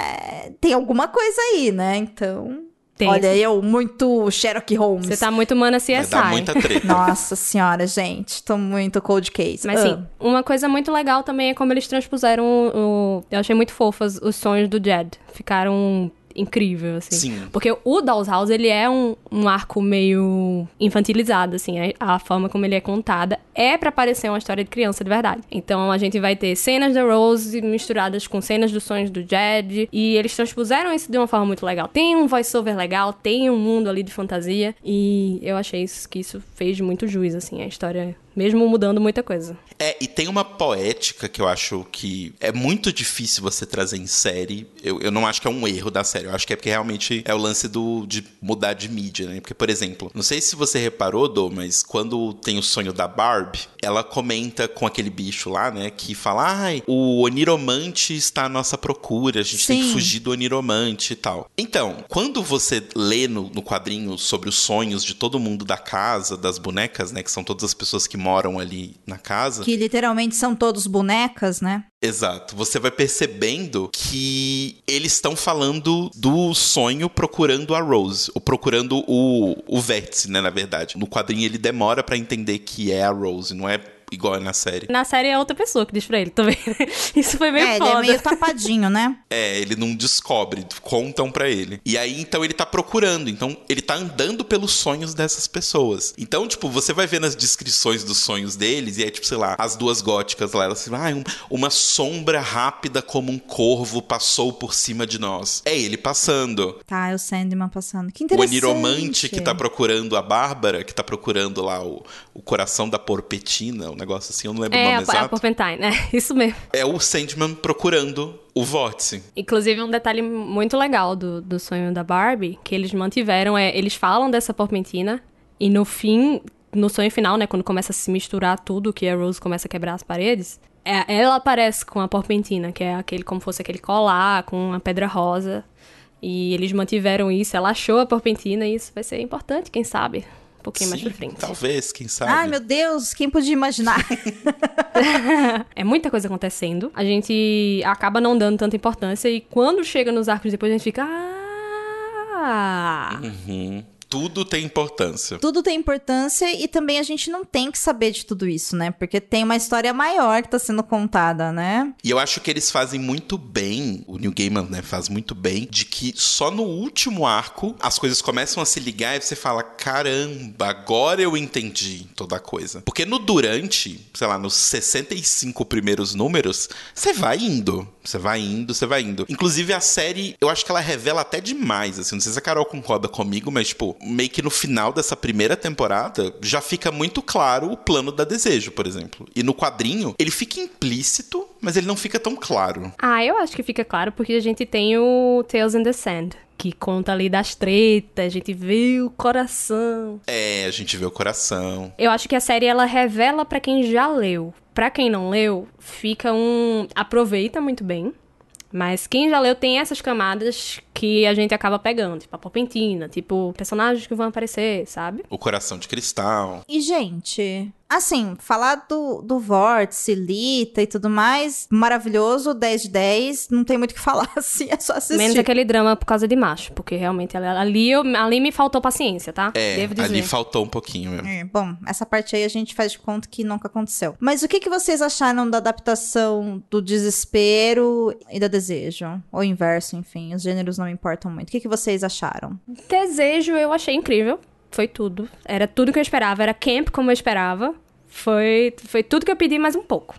[SPEAKER 1] é, tem alguma coisa aí, né? Então.
[SPEAKER 3] Tem.
[SPEAKER 1] Olha, eu muito Sherlock Holmes.
[SPEAKER 3] Você tá muito mana CSI.
[SPEAKER 2] Vai dar muita treta.
[SPEAKER 1] Nossa senhora, gente. Tô muito cold case.
[SPEAKER 3] Mas
[SPEAKER 1] Ah.
[SPEAKER 3] sim, uma coisa muito legal também é como eles transpuseram o. Eu achei muito fofas os sonhos do Jed. Ficaram incrível, assim.
[SPEAKER 2] Sim.
[SPEAKER 3] Porque o Doll's House, ele é um, um arco meio infantilizado, assim. A, a forma como ele é contada é pra parecer uma história de criança de verdade. Então a gente vai ter cenas da Rose misturadas com cenas dos sonhos do Jed. E eles transpuseram isso de uma forma muito legal. Tem um voiceover legal, tem um mundo ali de fantasia. E eu achei isso, que isso fez muito juiz, assim, a história. Mesmo mudando muita coisa.
[SPEAKER 2] É, e tem uma poética que eu acho que é muito difícil você trazer em série. Eu, eu não acho que é um erro da série. Eu acho que é porque realmente é o lance do, de mudar de mídia, né? Porque, por exemplo, não sei se você reparou, Dô, mas quando tem o sonho da Barb, ela comenta com aquele bicho lá, né? Que fala, ai, o oniromante está à nossa procura, a gente tem que
[SPEAKER 1] Sim.
[SPEAKER 2] fugir do oniromante e tal. Então, quando você lê no, no quadrinho sobre os sonhos de todo mundo da casa, das bonecas, né? Que são todas as pessoas que moram ali na casa.
[SPEAKER 1] Que literalmente são todos bonecas, né?
[SPEAKER 2] Exato. Você vai percebendo que eles estão falando do sonho procurando a Rose, ou procurando o, o vértice, né, na verdade. No quadrinho ele demora pra entender que é a Rose, não é igual é na série.
[SPEAKER 3] Na série é outra pessoa que diz pra ele também. Isso foi meio
[SPEAKER 1] é, ele
[SPEAKER 3] foda.
[SPEAKER 1] é meio tapadinho, né?
[SPEAKER 2] É, ele não descobre, contam pra ele. E aí, então, ele tá procurando. Então, ele tá andando pelos sonhos dessas pessoas. Então, tipo, você vai ver nas descrições dos sonhos deles, e é tipo, sei lá, as duas góticas lá, elas assim, ah, um- uma sombra rápida como um corvo passou por cima de nós. É ele passando.
[SPEAKER 1] Tá, é o Sandman passando. Que
[SPEAKER 2] O
[SPEAKER 1] interessante.
[SPEAKER 2] aniromante que tá procurando a Bárbara, que tá procurando lá o, o coração da porpetina, um negócio assim, eu não lembro o
[SPEAKER 3] É,
[SPEAKER 2] nome
[SPEAKER 3] a, a
[SPEAKER 2] exato.
[SPEAKER 3] Porpentine, né? Isso mesmo.
[SPEAKER 2] É o Sandman procurando o vórtice.
[SPEAKER 3] Inclusive, um detalhe muito legal do, do sonho da Barbie, que eles mantiveram, é... Eles falam dessa Porpentina, e no fim, no sonho final, né? Quando começa a se misturar tudo, que a Rose começa a quebrar as paredes, é, ela aparece com a Porpentina, que é aquele, como fosse aquele colar com a pedra rosa. E eles mantiveram isso, ela achou a Porpentina, e isso vai ser importante, quem sabe, um pouquinho mais
[SPEAKER 2] Sim,
[SPEAKER 3] pra frente.
[SPEAKER 2] Talvez, quem sabe.
[SPEAKER 1] Ai, meu Deus, quem podia imaginar?
[SPEAKER 3] É muita coisa acontecendo. A gente acaba não dando tanta importância e quando chega nos arcos depois a gente fica. Ah!
[SPEAKER 2] Uhum. Tudo tem importância.
[SPEAKER 1] tudo tem importância e também a gente não tem que saber de tudo isso, né? Porque tem uma história maior que tá sendo contada, né?
[SPEAKER 2] E eu acho que eles fazem muito bem, o New Gaiman, né, faz muito bem, de que só no último arco as coisas começam a se ligar e você fala: caramba, agora eu entendi toda a coisa. Porque no durante, sei lá, nos 65 primeiros números, você vai indo. Você vai indo, você vai indo. Inclusive, a série, eu acho que ela revela até demais, assim. Não sei se a Carol concorda comigo, mas, tipo, meio que no final dessa primeira temporada, já fica muito claro o plano da Desejo, por exemplo. E no quadrinho, ele fica implícito, mas ele não fica tão claro.
[SPEAKER 3] Ah, eu acho que fica claro porque a gente tem o Tales in the Sand. Que conta ali das tretas, a gente vê o coração.
[SPEAKER 2] É, a gente vê o coração.
[SPEAKER 3] Eu acho que a série ela revela pra quem já leu. Pra quem não leu, fica um. Aproveita muito bem. Mas quem já leu tem essas camadas que a gente acaba pegando, tipo a Popentina, tipo personagens que vão aparecer, sabe?
[SPEAKER 2] O coração de cristal.
[SPEAKER 1] E, gente, assim, falar do, do Vórtice, Lita e tudo mais, maravilhoso, 10 de 10, não tem muito o que falar, assim, é só assistir.
[SPEAKER 3] Menos aquele drama por causa de macho, porque realmente ali, eu- ali me faltou paciência, tá?
[SPEAKER 2] É,
[SPEAKER 3] Devo dizer.
[SPEAKER 2] ali faltou um pouquinho mesmo.
[SPEAKER 1] É, bom, essa parte aí a gente faz de conta que nunca aconteceu. Mas o que, que vocês acharam da adaptação do desespero e da desejo? Ou inverso, enfim, os gêneros não importam muito. O que, que vocês acharam?
[SPEAKER 3] Desejo eu achei incrível. Foi tudo. Era tudo que eu esperava. Era camp como eu esperava. Foi, foi tudo que eu pedi, mais um pouco.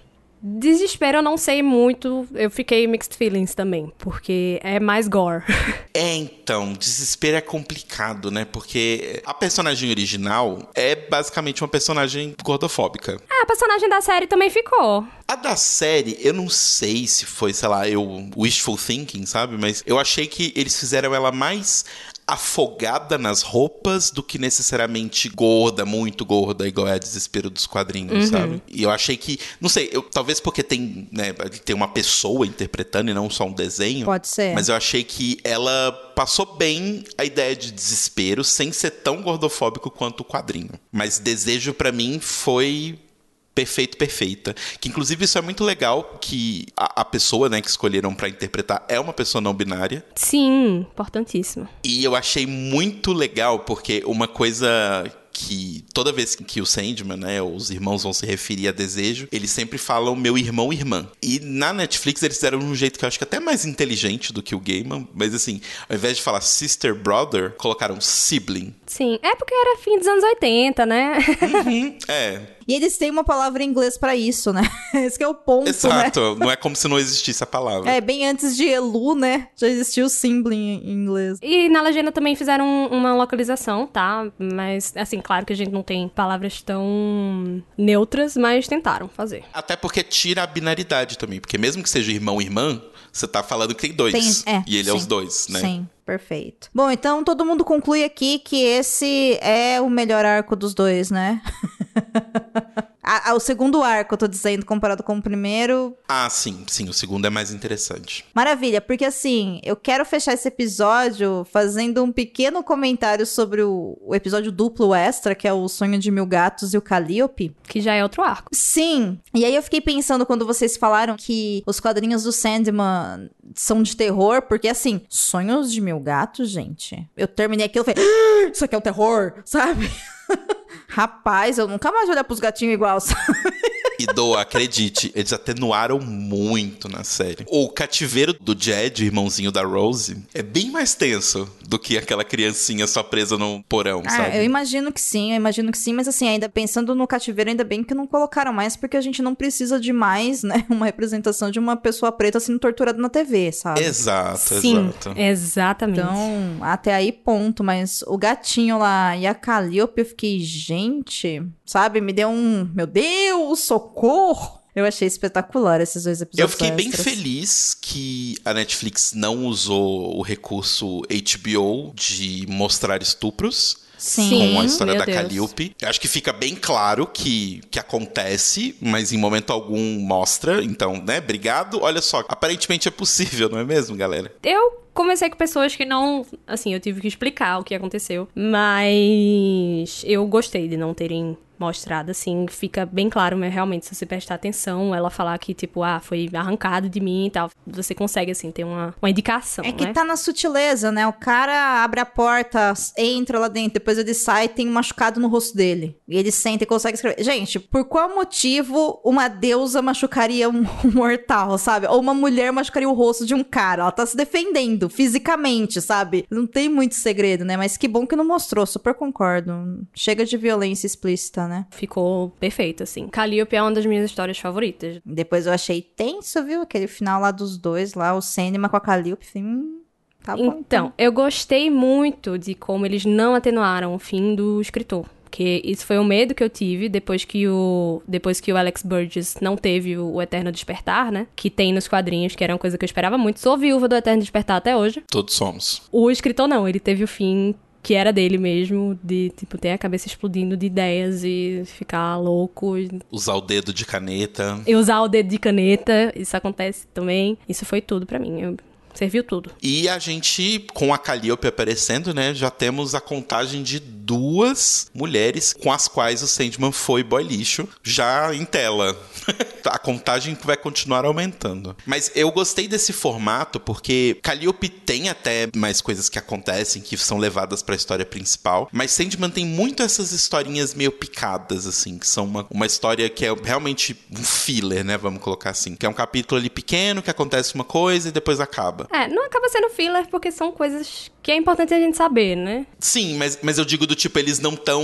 [SPEAKER 3] Desespero eu não sei muito. Eu fiquei mixed feelings também, porque é mais gore.
[SPEAKER 2] É, então, desespero é complicado, né? Porque a personagem original é basicamente uma personagem gordofóbica.
[SPEAKER 3] ah, a personagem da série também ficou.
[SPEAKER 2] A da série, eu não sei se foi, sei lá, eu wishful thinking, sabe? Mas eu achei que eles fizeram ela mais afogada nas roupas do que necessariamente gorda, muito gorda, igual é a desespero dos quadrinhos, sabe? E eu achei que, não sei, eu, talvez porque tem, né, tem uma pessoa interpretando e não só um desenho.
[SPEAKER 1] Pode ser.
[SPEAKER 2] Mas eu achei que ela passou bem a ideia de desespero sem ser tão gordofóbico quanto o quadrinho. Mas desejo pra mim foi perfeito, perfeita. Que inclusive isso é muito legal que a, a pessoa, né, que escolheram pra interpretar é uma pessoa não binária.
[SPEAKER 3] Sim, importantíssimo.
[SPEAKER 2] E eu achei muito legal porque uma coisa que toda vez que o Sandman, né, os irmãos vão se referir a desejo, eles sempre falam meu irmão e irmã. E na Netflix eles fizeram de um jeito que eu acho que até mais inteligente do que o Gaiman, mas assim, ao invés de falar sister brother, colocaram sibling.
[SPEAKER 3] Sim, é porque era fim dos anos 80, né?
[SPEAKER 2] Uhum, é,
[SPEAKER 1] E eles têm uma palavra em inglês pra isso, né? Esse que é o ponto,
[SPEAKER 2] exato.
[SPEAKER 1] né?
[SPEAKER 2] Não é como se não existisse a palavra.
[SPEAKER 1] É, bem antes de Elu, né? Já existiu o Sibling em inglês.
[SPEAKER 3] E na legenda também fizeram uma localização, tá? Mas, assim, claro que a gente não tem palavras tão neutras, mas tentaram fazer.
[SPEAKER 2] Até porque tira a binaridade também, porque mesmo que seja irmão e irmã, você tá falando que tem dois.
[SPEAKER 1] Tem- é,
[SPEAKER 2] e ele é
[SPEAKER 1] sim.
[SPEAKER 2] os dois, né?
[SPEAKER 1] Sim, perfeito. Bom, então todo mundo conclui aqui que esse é o melhor arco dos dois, né? Ah, ah, o segundo arco, eu tô dizendo, comparado com o primeiro.
[SPEAKER 2] Ah, sim, sim, o segundo é mais interessante.
[SPEAKER 1] Maravilha, porque assim, eu quero fechar esse episódio fazendo um pequeno comentário sobre o, o episódio duplo extra, que é o Sonho de Mil Gatos e o Calliope.
[SPEAKER 3] Que já é outro arco.
[SPEAKER 1] Sim. E aí eu fiquei pensando quando vocês falaram que os quadrinhos do Sandman são de terror, porque assim, sonhos de mil gatos, gente. Eu terminei aquilo e falei, "Ah, isso aqui é um terror, sabe? Rapaz, eu nunca mais vou olhar pros gatinhos igual, sabe?
[SPEAKER 2] E do, acredite, eles atenuaram muito na série. O cativeiro do Jed, irmãozinho da Rose, é bem mais tenso do que aquela criancinha só presa no porão,
[SPEAKER 1] Ah,
[SPEAKER 2] sabe?
[SPEAKER 1] eu imagino que sim, eu imagino que sim, mas assim, ainda pensando no cativeiro, ainda bem que não colocaram mais, porque a gente não precisa de mais, né, uma representação de uma pessoa preta sendo torturada na TV, sabe?
[SPEAKER 2] Exato,
[SPEAKER 3] Sim,
[SPEAKER 2] exato.
[SPEAKER 3] exatamente.
[SPEAKER 1] Então, até aí, ponto. Mas o gatinho lá e a Calliope, eu fiquei, gente, sabe? Me deu um, meu Deus, socorro! Eu achei espetacular esses dois episódios.
[SPEAKER 2] Eu fiquei bem
[SPEAKER 1] extras.
[SPEAKER 2] feliz que a Netflix não usou o recurso HBO de mostrar estupros.
[SPEAKER 1] Sim.
[SPEAKER 2] com a história
[SPEAKER 3] meu
[SPEAKER 2] da
[SPEAKER 3] Deus.
[SPEAKER 2] Calliope. Eu acho que fica bem claro que, que acontece, mas em momento algum mostra. Então, né, obrigado. Olha só, aparentemente é possível, não é mesmo, galera?
[SPEAKER 3] Eu conversei com pessoas que não. Assim, eu tive que explicar o que aconteceu. Mas eu gostei de não terem mostrado, assim. Fica bem claro, mas realmente, se você prestar atenção, ela falar que, tipo, ah, foi arrancado de mim e tal. Você consegue, assim, ter uma, uma indicação.
[SPEAKER 1] É que
[SPEAKER 3] né?
[SPEAKER 1] tá na sutileza, né? O cara abre a porta, entra lá dentro, depois ele sai e tem um machucado no rosto dele. E ele senta e consegue escrever. Gente, por qual motivo uma deusa machucaria um mortal, sabe? Ou uma mulher machucaria o rosto de um cara? Ela tá se defendendo fisicamente, sabe? Não tem muito segredo, né? Mas que bom que não mostrou, super concordo. Chega de violência explícita, né?
[SPEAKER 3] Ficou perfeito, assim. Calliope é uma das minhas histórias favoritas.
[SPEAKER 1] Depois eu achei tenso, viu? Aquele final lá dos dois, lá, o Sandman com a Calliope. Falei, hum, tá bom.
[SPEAKER 3] Então, eu gostei muito de como eles não atenuaram o fim do escritor. Porque isso foi um medo que eu tive depois que o depois que o Alex Burgess não teve o, o Eterno Despertar, né? Que tem nos quadrinhos, que era uma coisa que eu esperava muito. Sou viúva do Eterno Despertar até hoje.
[SPEAKER 2] Todos somos.
[SPEAKER 3] O escritor não, ele teve o fim que era dele mesmo, de, tipo, ter a cabeça explodindo de ideias e ficar louco.
[SPEAKER 2] Usar o dedo de caneta.
[SPEAKER 3] E usar o dedo de caneta, isso acontece também. Isso foi tudo pra mim. Eu, serviu tudo.
[SPEAKER 2] E a gente, com a Calliope aparecendo, né, já temos a contagem de duas mulheres com as quais o Sandman foi boy lixo, já em tela. a contagem vai continuar aumentando. Mas eu gostei desse formato porque Calliope tem até mais coisas que acontecem que são levadas pra história principal, mas Sandman tem muito essas historinhas meio picadas, assim, que são uma, uma história que é realmente um filler, né, vamos colocar assim, que é um capítulo ali pequeno, que acontece uma coisa e depois acaba.
[SPEAKER 3] É, não acaba sendo filler porque são coisas que é importante a gente saber, né?
[SPEAKER 2] Sim, mas, mas eu digo do tipo, eles não tão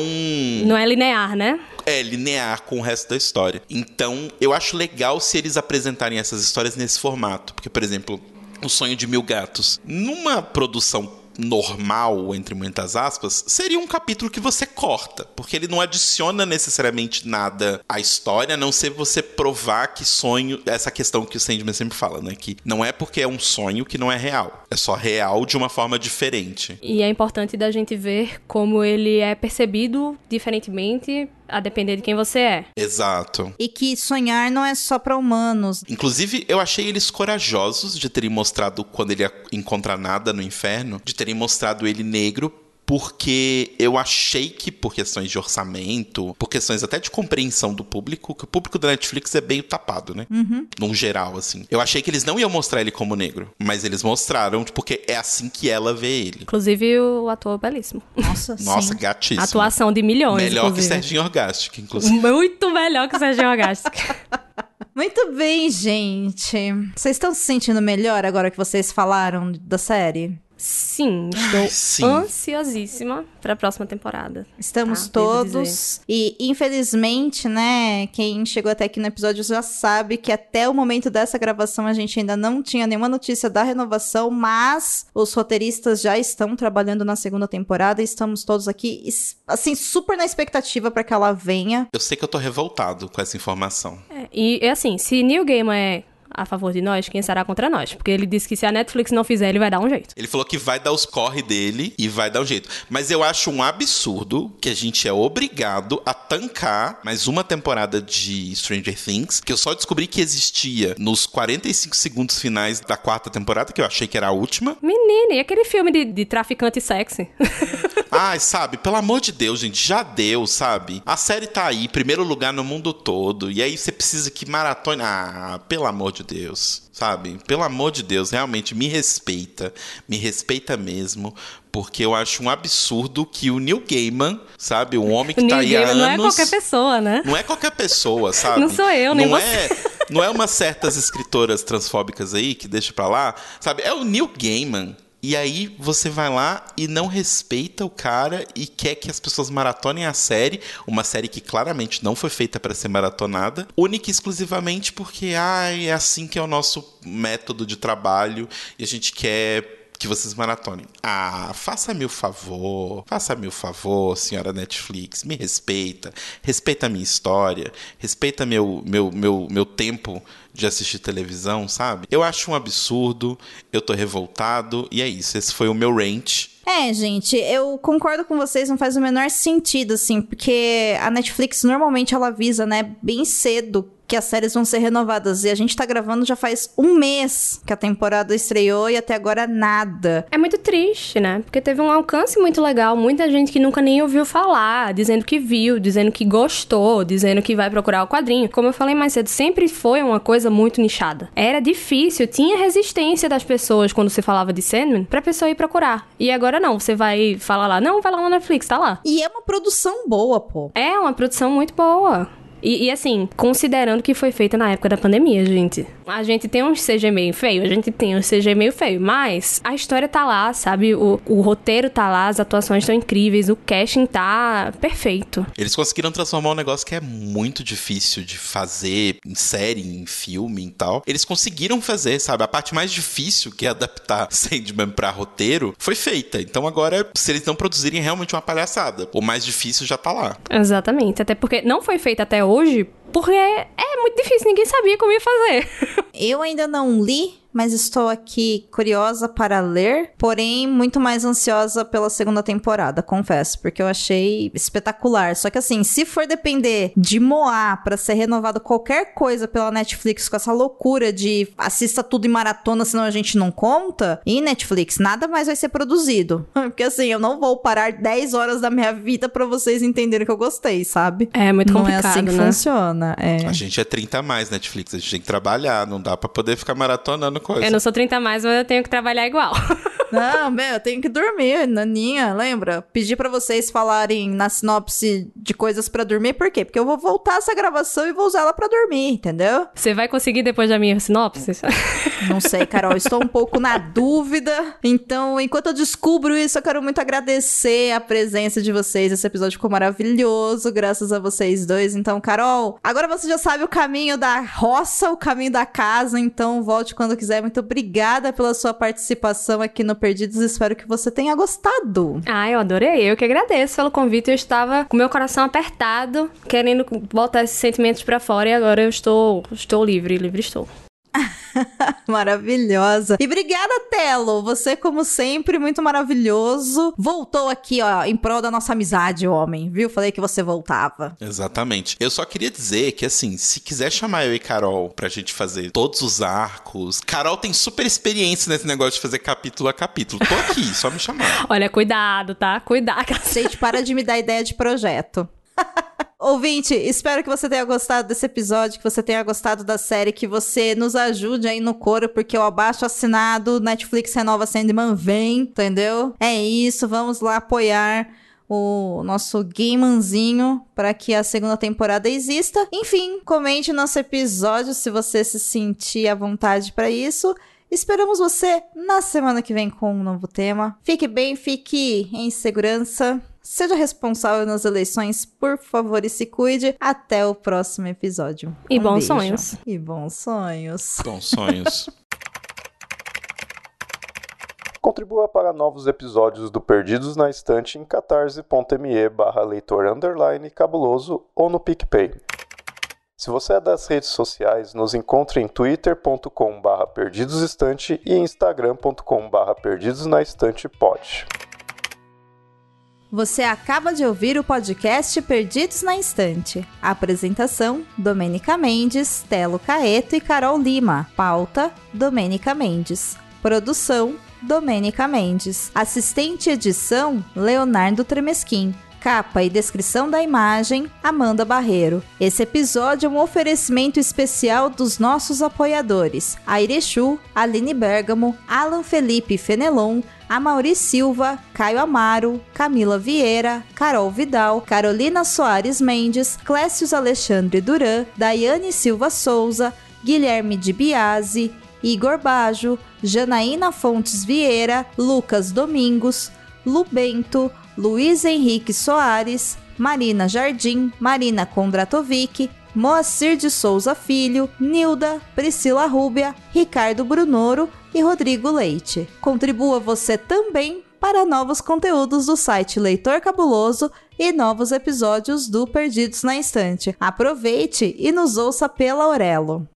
[SPEAKER 3] Não é linear, né?
[SPEAKER 2] é, linear com o resto da história. Então, eu acho legal se eles apresentarem essas histórias nesse formato. Porque, por exemplo, O Sonho de Mil Gatos. Numa produção normal, entre muitas aspas, seria um capítulo que você corta, porque ele não adiciona necessariamente nada à história, a não ser você provar que sonho, essa questão que o Sandman sempre fala, né, que não é porque é um sonho que não é real, é só real de uma forma diferente.
[SPEAKER 3] E é importante da gente ver como ele é percebido diferentemente a depender de quem você é.
[SPEAKER 2] Exato.
[SPEAKER 1] E que sonhar não é só pra humanos.
[SPEAKER 2] Inclusive, eu achei eles corajosos de terem mostrado quando ele encontra nada no inferno, de terem mostrado ele negro. Porque eu achei que, por questões de orçamento, por questões até de compreensão do público, que o público da Netflix é meio tapado, né?
[SPEAKER 1] Uhum.
[SPEAKER 2] Num geral, assim. Eu achei que eles não iam mostrar ele como negro, mas eles mostraram, porque é assim que ela vê ele.
[SPEAKER 3] Inclusive o ator belíssimo.
[SPEAKER 1] Nossa,
[SPEAKER 2] Nossa,
[SPEAKER 1] sim.
[SPEAKER 2] gatíssimo.
[SPEAKER 3] Atuação de milhões,
[SPEAKER 2] Melhor que
[SPEAKER 3] inclusive.
[SPEAKER 2] Serginho Orgastic, inclusive.
[SPEAKER 3] Muito melhor que o Serginho Orgastic.
[SPEAKER 1] Muito bem, gente. Vocês estão se sentindo melhor agora que vocês falaram da série?
[SPEAKER 3] Sim, estou
[SPEAKER 2] sim.
[SPEAKER 3] ansiosíssima pra próxima temporada.
[SPEAKER 1] Estamos
[SPEAKER 3] Tá,
[SPEAKER 1] todos. E, infelizmente, né, quem chegou até aqui no episódio já sabe que até o momento dessa gravação a gente ainda não tinha nenhuma notícia da renovação, mas os roteiristas já estão trabalhando na segunda temporada e estamos todos aqui, assim, super na expectativa pra que ela venha.
[SPEAKER 2] Eu sei que eu tô revoltado com essa informação.
[SPEAKER 3] É, e é assim, se Neil Gaiman é a favor de nós, quem será contra nós? Porque ele disse que se a Netflix não fizer, ele vai dar um jeito.
[SPEAKER 2] Ele falou que vai dar os corre dele e vai dar um jeito. Mas eu acho um absurdo que a gente é obrigado a tancar mais uma temporada de Stranger Things, que eu só descobri que existia nos 45 segundos finais da quarta temporada, que eu achei que era a última.
[SPEAKER 3] Menina, e aquele filme de, de traficante sexy?
[SPEAKER 2] Ai, sabe, pelo amor de Deus, gente, já deu, sabe? A série tá aí, primeiro lugar no mundo todo, e aí você precisa que maratone. Ah, pelo amor de Deus, sabe? Pelo amor de Deus, realmente me respeita, me respeita mesmo, porque eu acho um absurdo que o Neil Gaiman, sabe, um homem que
[SPEAKER 3] o
[SPEAKER 2] tá
[SPEAKER 3] Neil
[SPEAKER 2] aí há
[SPEAKER 3] Gaiman não é
[SPEAKER 2] anos.
[SPEAKER 3] qualquer pessoa, né?
[SPEAKER 2] Não é qualquer pessoa, sabe?
[SPEAKER 3] Não sou eu, nem
[SPEAKER 2] não
[SPEAKER 3] você.
[SPEAKER 2] É, não é umas certas escritoras transfóbicas aí que deixa pra lá, sabe? É o Neil Gaiman. E aí você vai lá e não respeita o cara e quer que as pessoas maratonem a série, uma série que claramente não foi feita para ser maratonada, única e exclusivamente porque ai, é assim que é o nosso método de trabalho e a gente quer que vocês maratonem. Ah, faça-me o favor, faça-me o favor, senhora Netflix, me respeita, respeita a minha história, respeita meu, meu, meu, meu tempo de assistir televisão, sabe? Eu acho um absurdo, eu tô revoltado, e é isso, esse foi o meu rant.
[SPEAKER 1] É, gente, eu concordo com vocês, não faz o menor sentido, assim, porque a Netflix normalmente ela avisa, né, bem cedo que as séries vão ser renovadas. E a gente tá gravando já faz um mês que a temporada estreou e até agora nada.
[SPEAKER 3] É muito triste, né? Porque teve um alcance muito legal. Muita gente que nunca nem ouviu falar, dizendo que viu, dizendo que gostou, dizendo que vai procurar o quadrinho. Como eu falei mais cedo, sempre foi uma coisa muito nichada. Era difícil, tinha resistência das pessoas quando você falava de Sandman pra pessoa ir procurar. E agora não, você vai falar lá, não, vai lá na Netflix, tá lá.
[SPEAKER 1] E é uma produção boa, pô.
[SPEAKER 3] É uma produção muito boa. E, e, assim, considerando que foi feita na época da pandemia, gente. A gente tem um CG meio feio, a gente tem um CG meio feio, mas a história tá lá, sabe? O, o roteiro tá lá, as atuações estão incríveis, o casting tá perfeito.
[SPEAKER 2] Eles conseguiram transformar um negócio que é muito difícil de fazer em série, em filme e tal. Eles conseguiram fazer, sabe? A parte mais difícil, que é adaptar Sandman pra roteiro, foi feita. Então agora, se eles não produzirem realmente uma palhaçada, o mais difícil já tá lá.
[SPEAKER 3] Exatamente. Até porque não foi feita até hoje porque é muito difícil, ninguém sabia como ia fazer.
[SPEAKER 1] Eu ainda não li, mas estou aqui curiosa para ler, porém muito mais ansiosa pela segunda temporada, confesso, porque eu achei espetacular. Só que assim, se for depender de Moá para ser renovado qualquer coisa pela Netflix com essa loucura de assista tudo em maratona, senão a gente não conta, e Netflix nada mais vai ser produzido. Porque assim, eu não vou parar 10 horas da minha vida para vocês entenderem que eu gostei, sabe?
[SPEAKER 3] É muito complicado,
[SPEAKER 1] Não é assim que
[SPEAKER 3] né?
[SPEAKER 1] funciona. É.
[SPEAKER 2] A gente é 30 a mais Netflix, a gente tem que trabalhar, não dá para poder ficar maratonando coisa.
[SPEAKER 3] Eu não sou 30 mais, mas eu tenho que trabalhar igual.
[SPEAKER 1] Não, meu, eu tenho que dormir, naninha, lembra? Pedi para vocês falarem na sinopse de coisas para dormir, por quê? Porque eu vou voltar essa gravação e vou usar ela para dormir, entendeu?
[SPEAKER 3] Você vai conseguir depois da minha sinopse?
[SPEAKER 1] Não sei, Carol, estou um pouco na dúvida. Então, enquanto eu descubro isso, eu quero muito agradecer a presença de vocês. Esse episódio ficou maravilhoso, graças a vocês dois. Então, Carol, agora você já sabe o caminho da roça, o caminho da casa, então volte quando quiser. Muito obrigada pela sua participação aqui no Perdidos. Espero que você tenha gostado.
[SPEAKER 3] Ah, eu adorei. Eu que agradeço pelo convite. Eu estava com meu coração apertado, querendo botar esses sentimentos para fora e agora eu estou, estou livre, livre estou.
[SPEAKER 1] Maravilhosa. E obrigada, Telo. Você, como sempre, muito maravilhoso. Voltou aqui, ó, em prol da nossa amizade, homem. Viu? Falei que você voltava.
[SPEAKER 2] Exatamente. Eu só queria dizer que, assim, se quiser chamar eu e Carol pra gente fazer todos os arcos. Carol tem super experiência nesse negócio de fazer capítulo a capítulo. Tô aqui, só me chamar.
[SPEAKER 3] Olha, cuidado, tá? Cuidado.
[SPEAKER 1] Gente, para de me dar ideia de projeto. Ouvinte, espero que você tenha gostado desse episódio, que você tenha gostado da série, que você nos ajude aí no coro, porque o abaixo assinado, Netflix renova Sandman vem, entendeu? É isso, vamos lá apoiar o nosso gamezinho para que a segunda temporada exista. Enfim, comente nosso episódio se você se sentir à vontade para isso. Esperamos você na semana que vem com um novo tema. Fique bem, fique em segurança. Seja responsável nas eleições, por favor, e se cuide. Até o próximo episódio.
[SPEAKER 3] E
[SPEAKER 1] Um
[SPEAKER 3] bons
[SPEAKER 1] beijo.
[SPEAKER 3] sonhos.
[SPEAKER 1] E bons sonhos.
[SPEAKER 2] Bons sonhos.
[SPEAKER 4] Contribua para novos episódios do Perdidos na Estante em catarse.me barra leitor underline cabuloso ou no PicPay. Se você é das redes sociais, nos encontre em twitter.com barra perdidosestante e instagram.com barra perdidosnaestantepod.
[SPEAKER 1] Você acaba de ouvir o podcast Perdidos na Instante. Apresentação: Domênica Mendes, Telo Caeto e Carol Lima. Pauta: Domênica Mendes. Produção: Domênica Mendes. Assistente edição: Leonardo Tremesquim. Capa e descrição da imagem: Amanda Barreiro. Esse episódio é um oferecimento especial dos nossos apoiadores: Airechu, Aline Bergamo, Alan Felipe Fenelon, Amauri Silva, Caio Amaro, Camila Vieira, Carol Vidal, Carolina Soares Mendes, Clécius Alexandre Duran, Daiane Silva Souza, Guilherme de Biase, Igor Bajo, Janaína Fontes Vieira, Lucas Domingos, Lu Bento, Luiz Henrique Soares, Marina Jardim, Marina Kondratovic, Moacir de Souza Filho, Nilda, Priscila Rúbia, Ricardo Brunoro e Rodrigo Leite. Contribua você também para novos conteúdos do site Leitor Cabuloso e novos episódios do Perdidos na Estante. Aproveite e nos ouça pela Aurelo.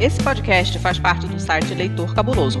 [SPEAKER 6] Esse podcast faz parte do site Leitor Cabuloso.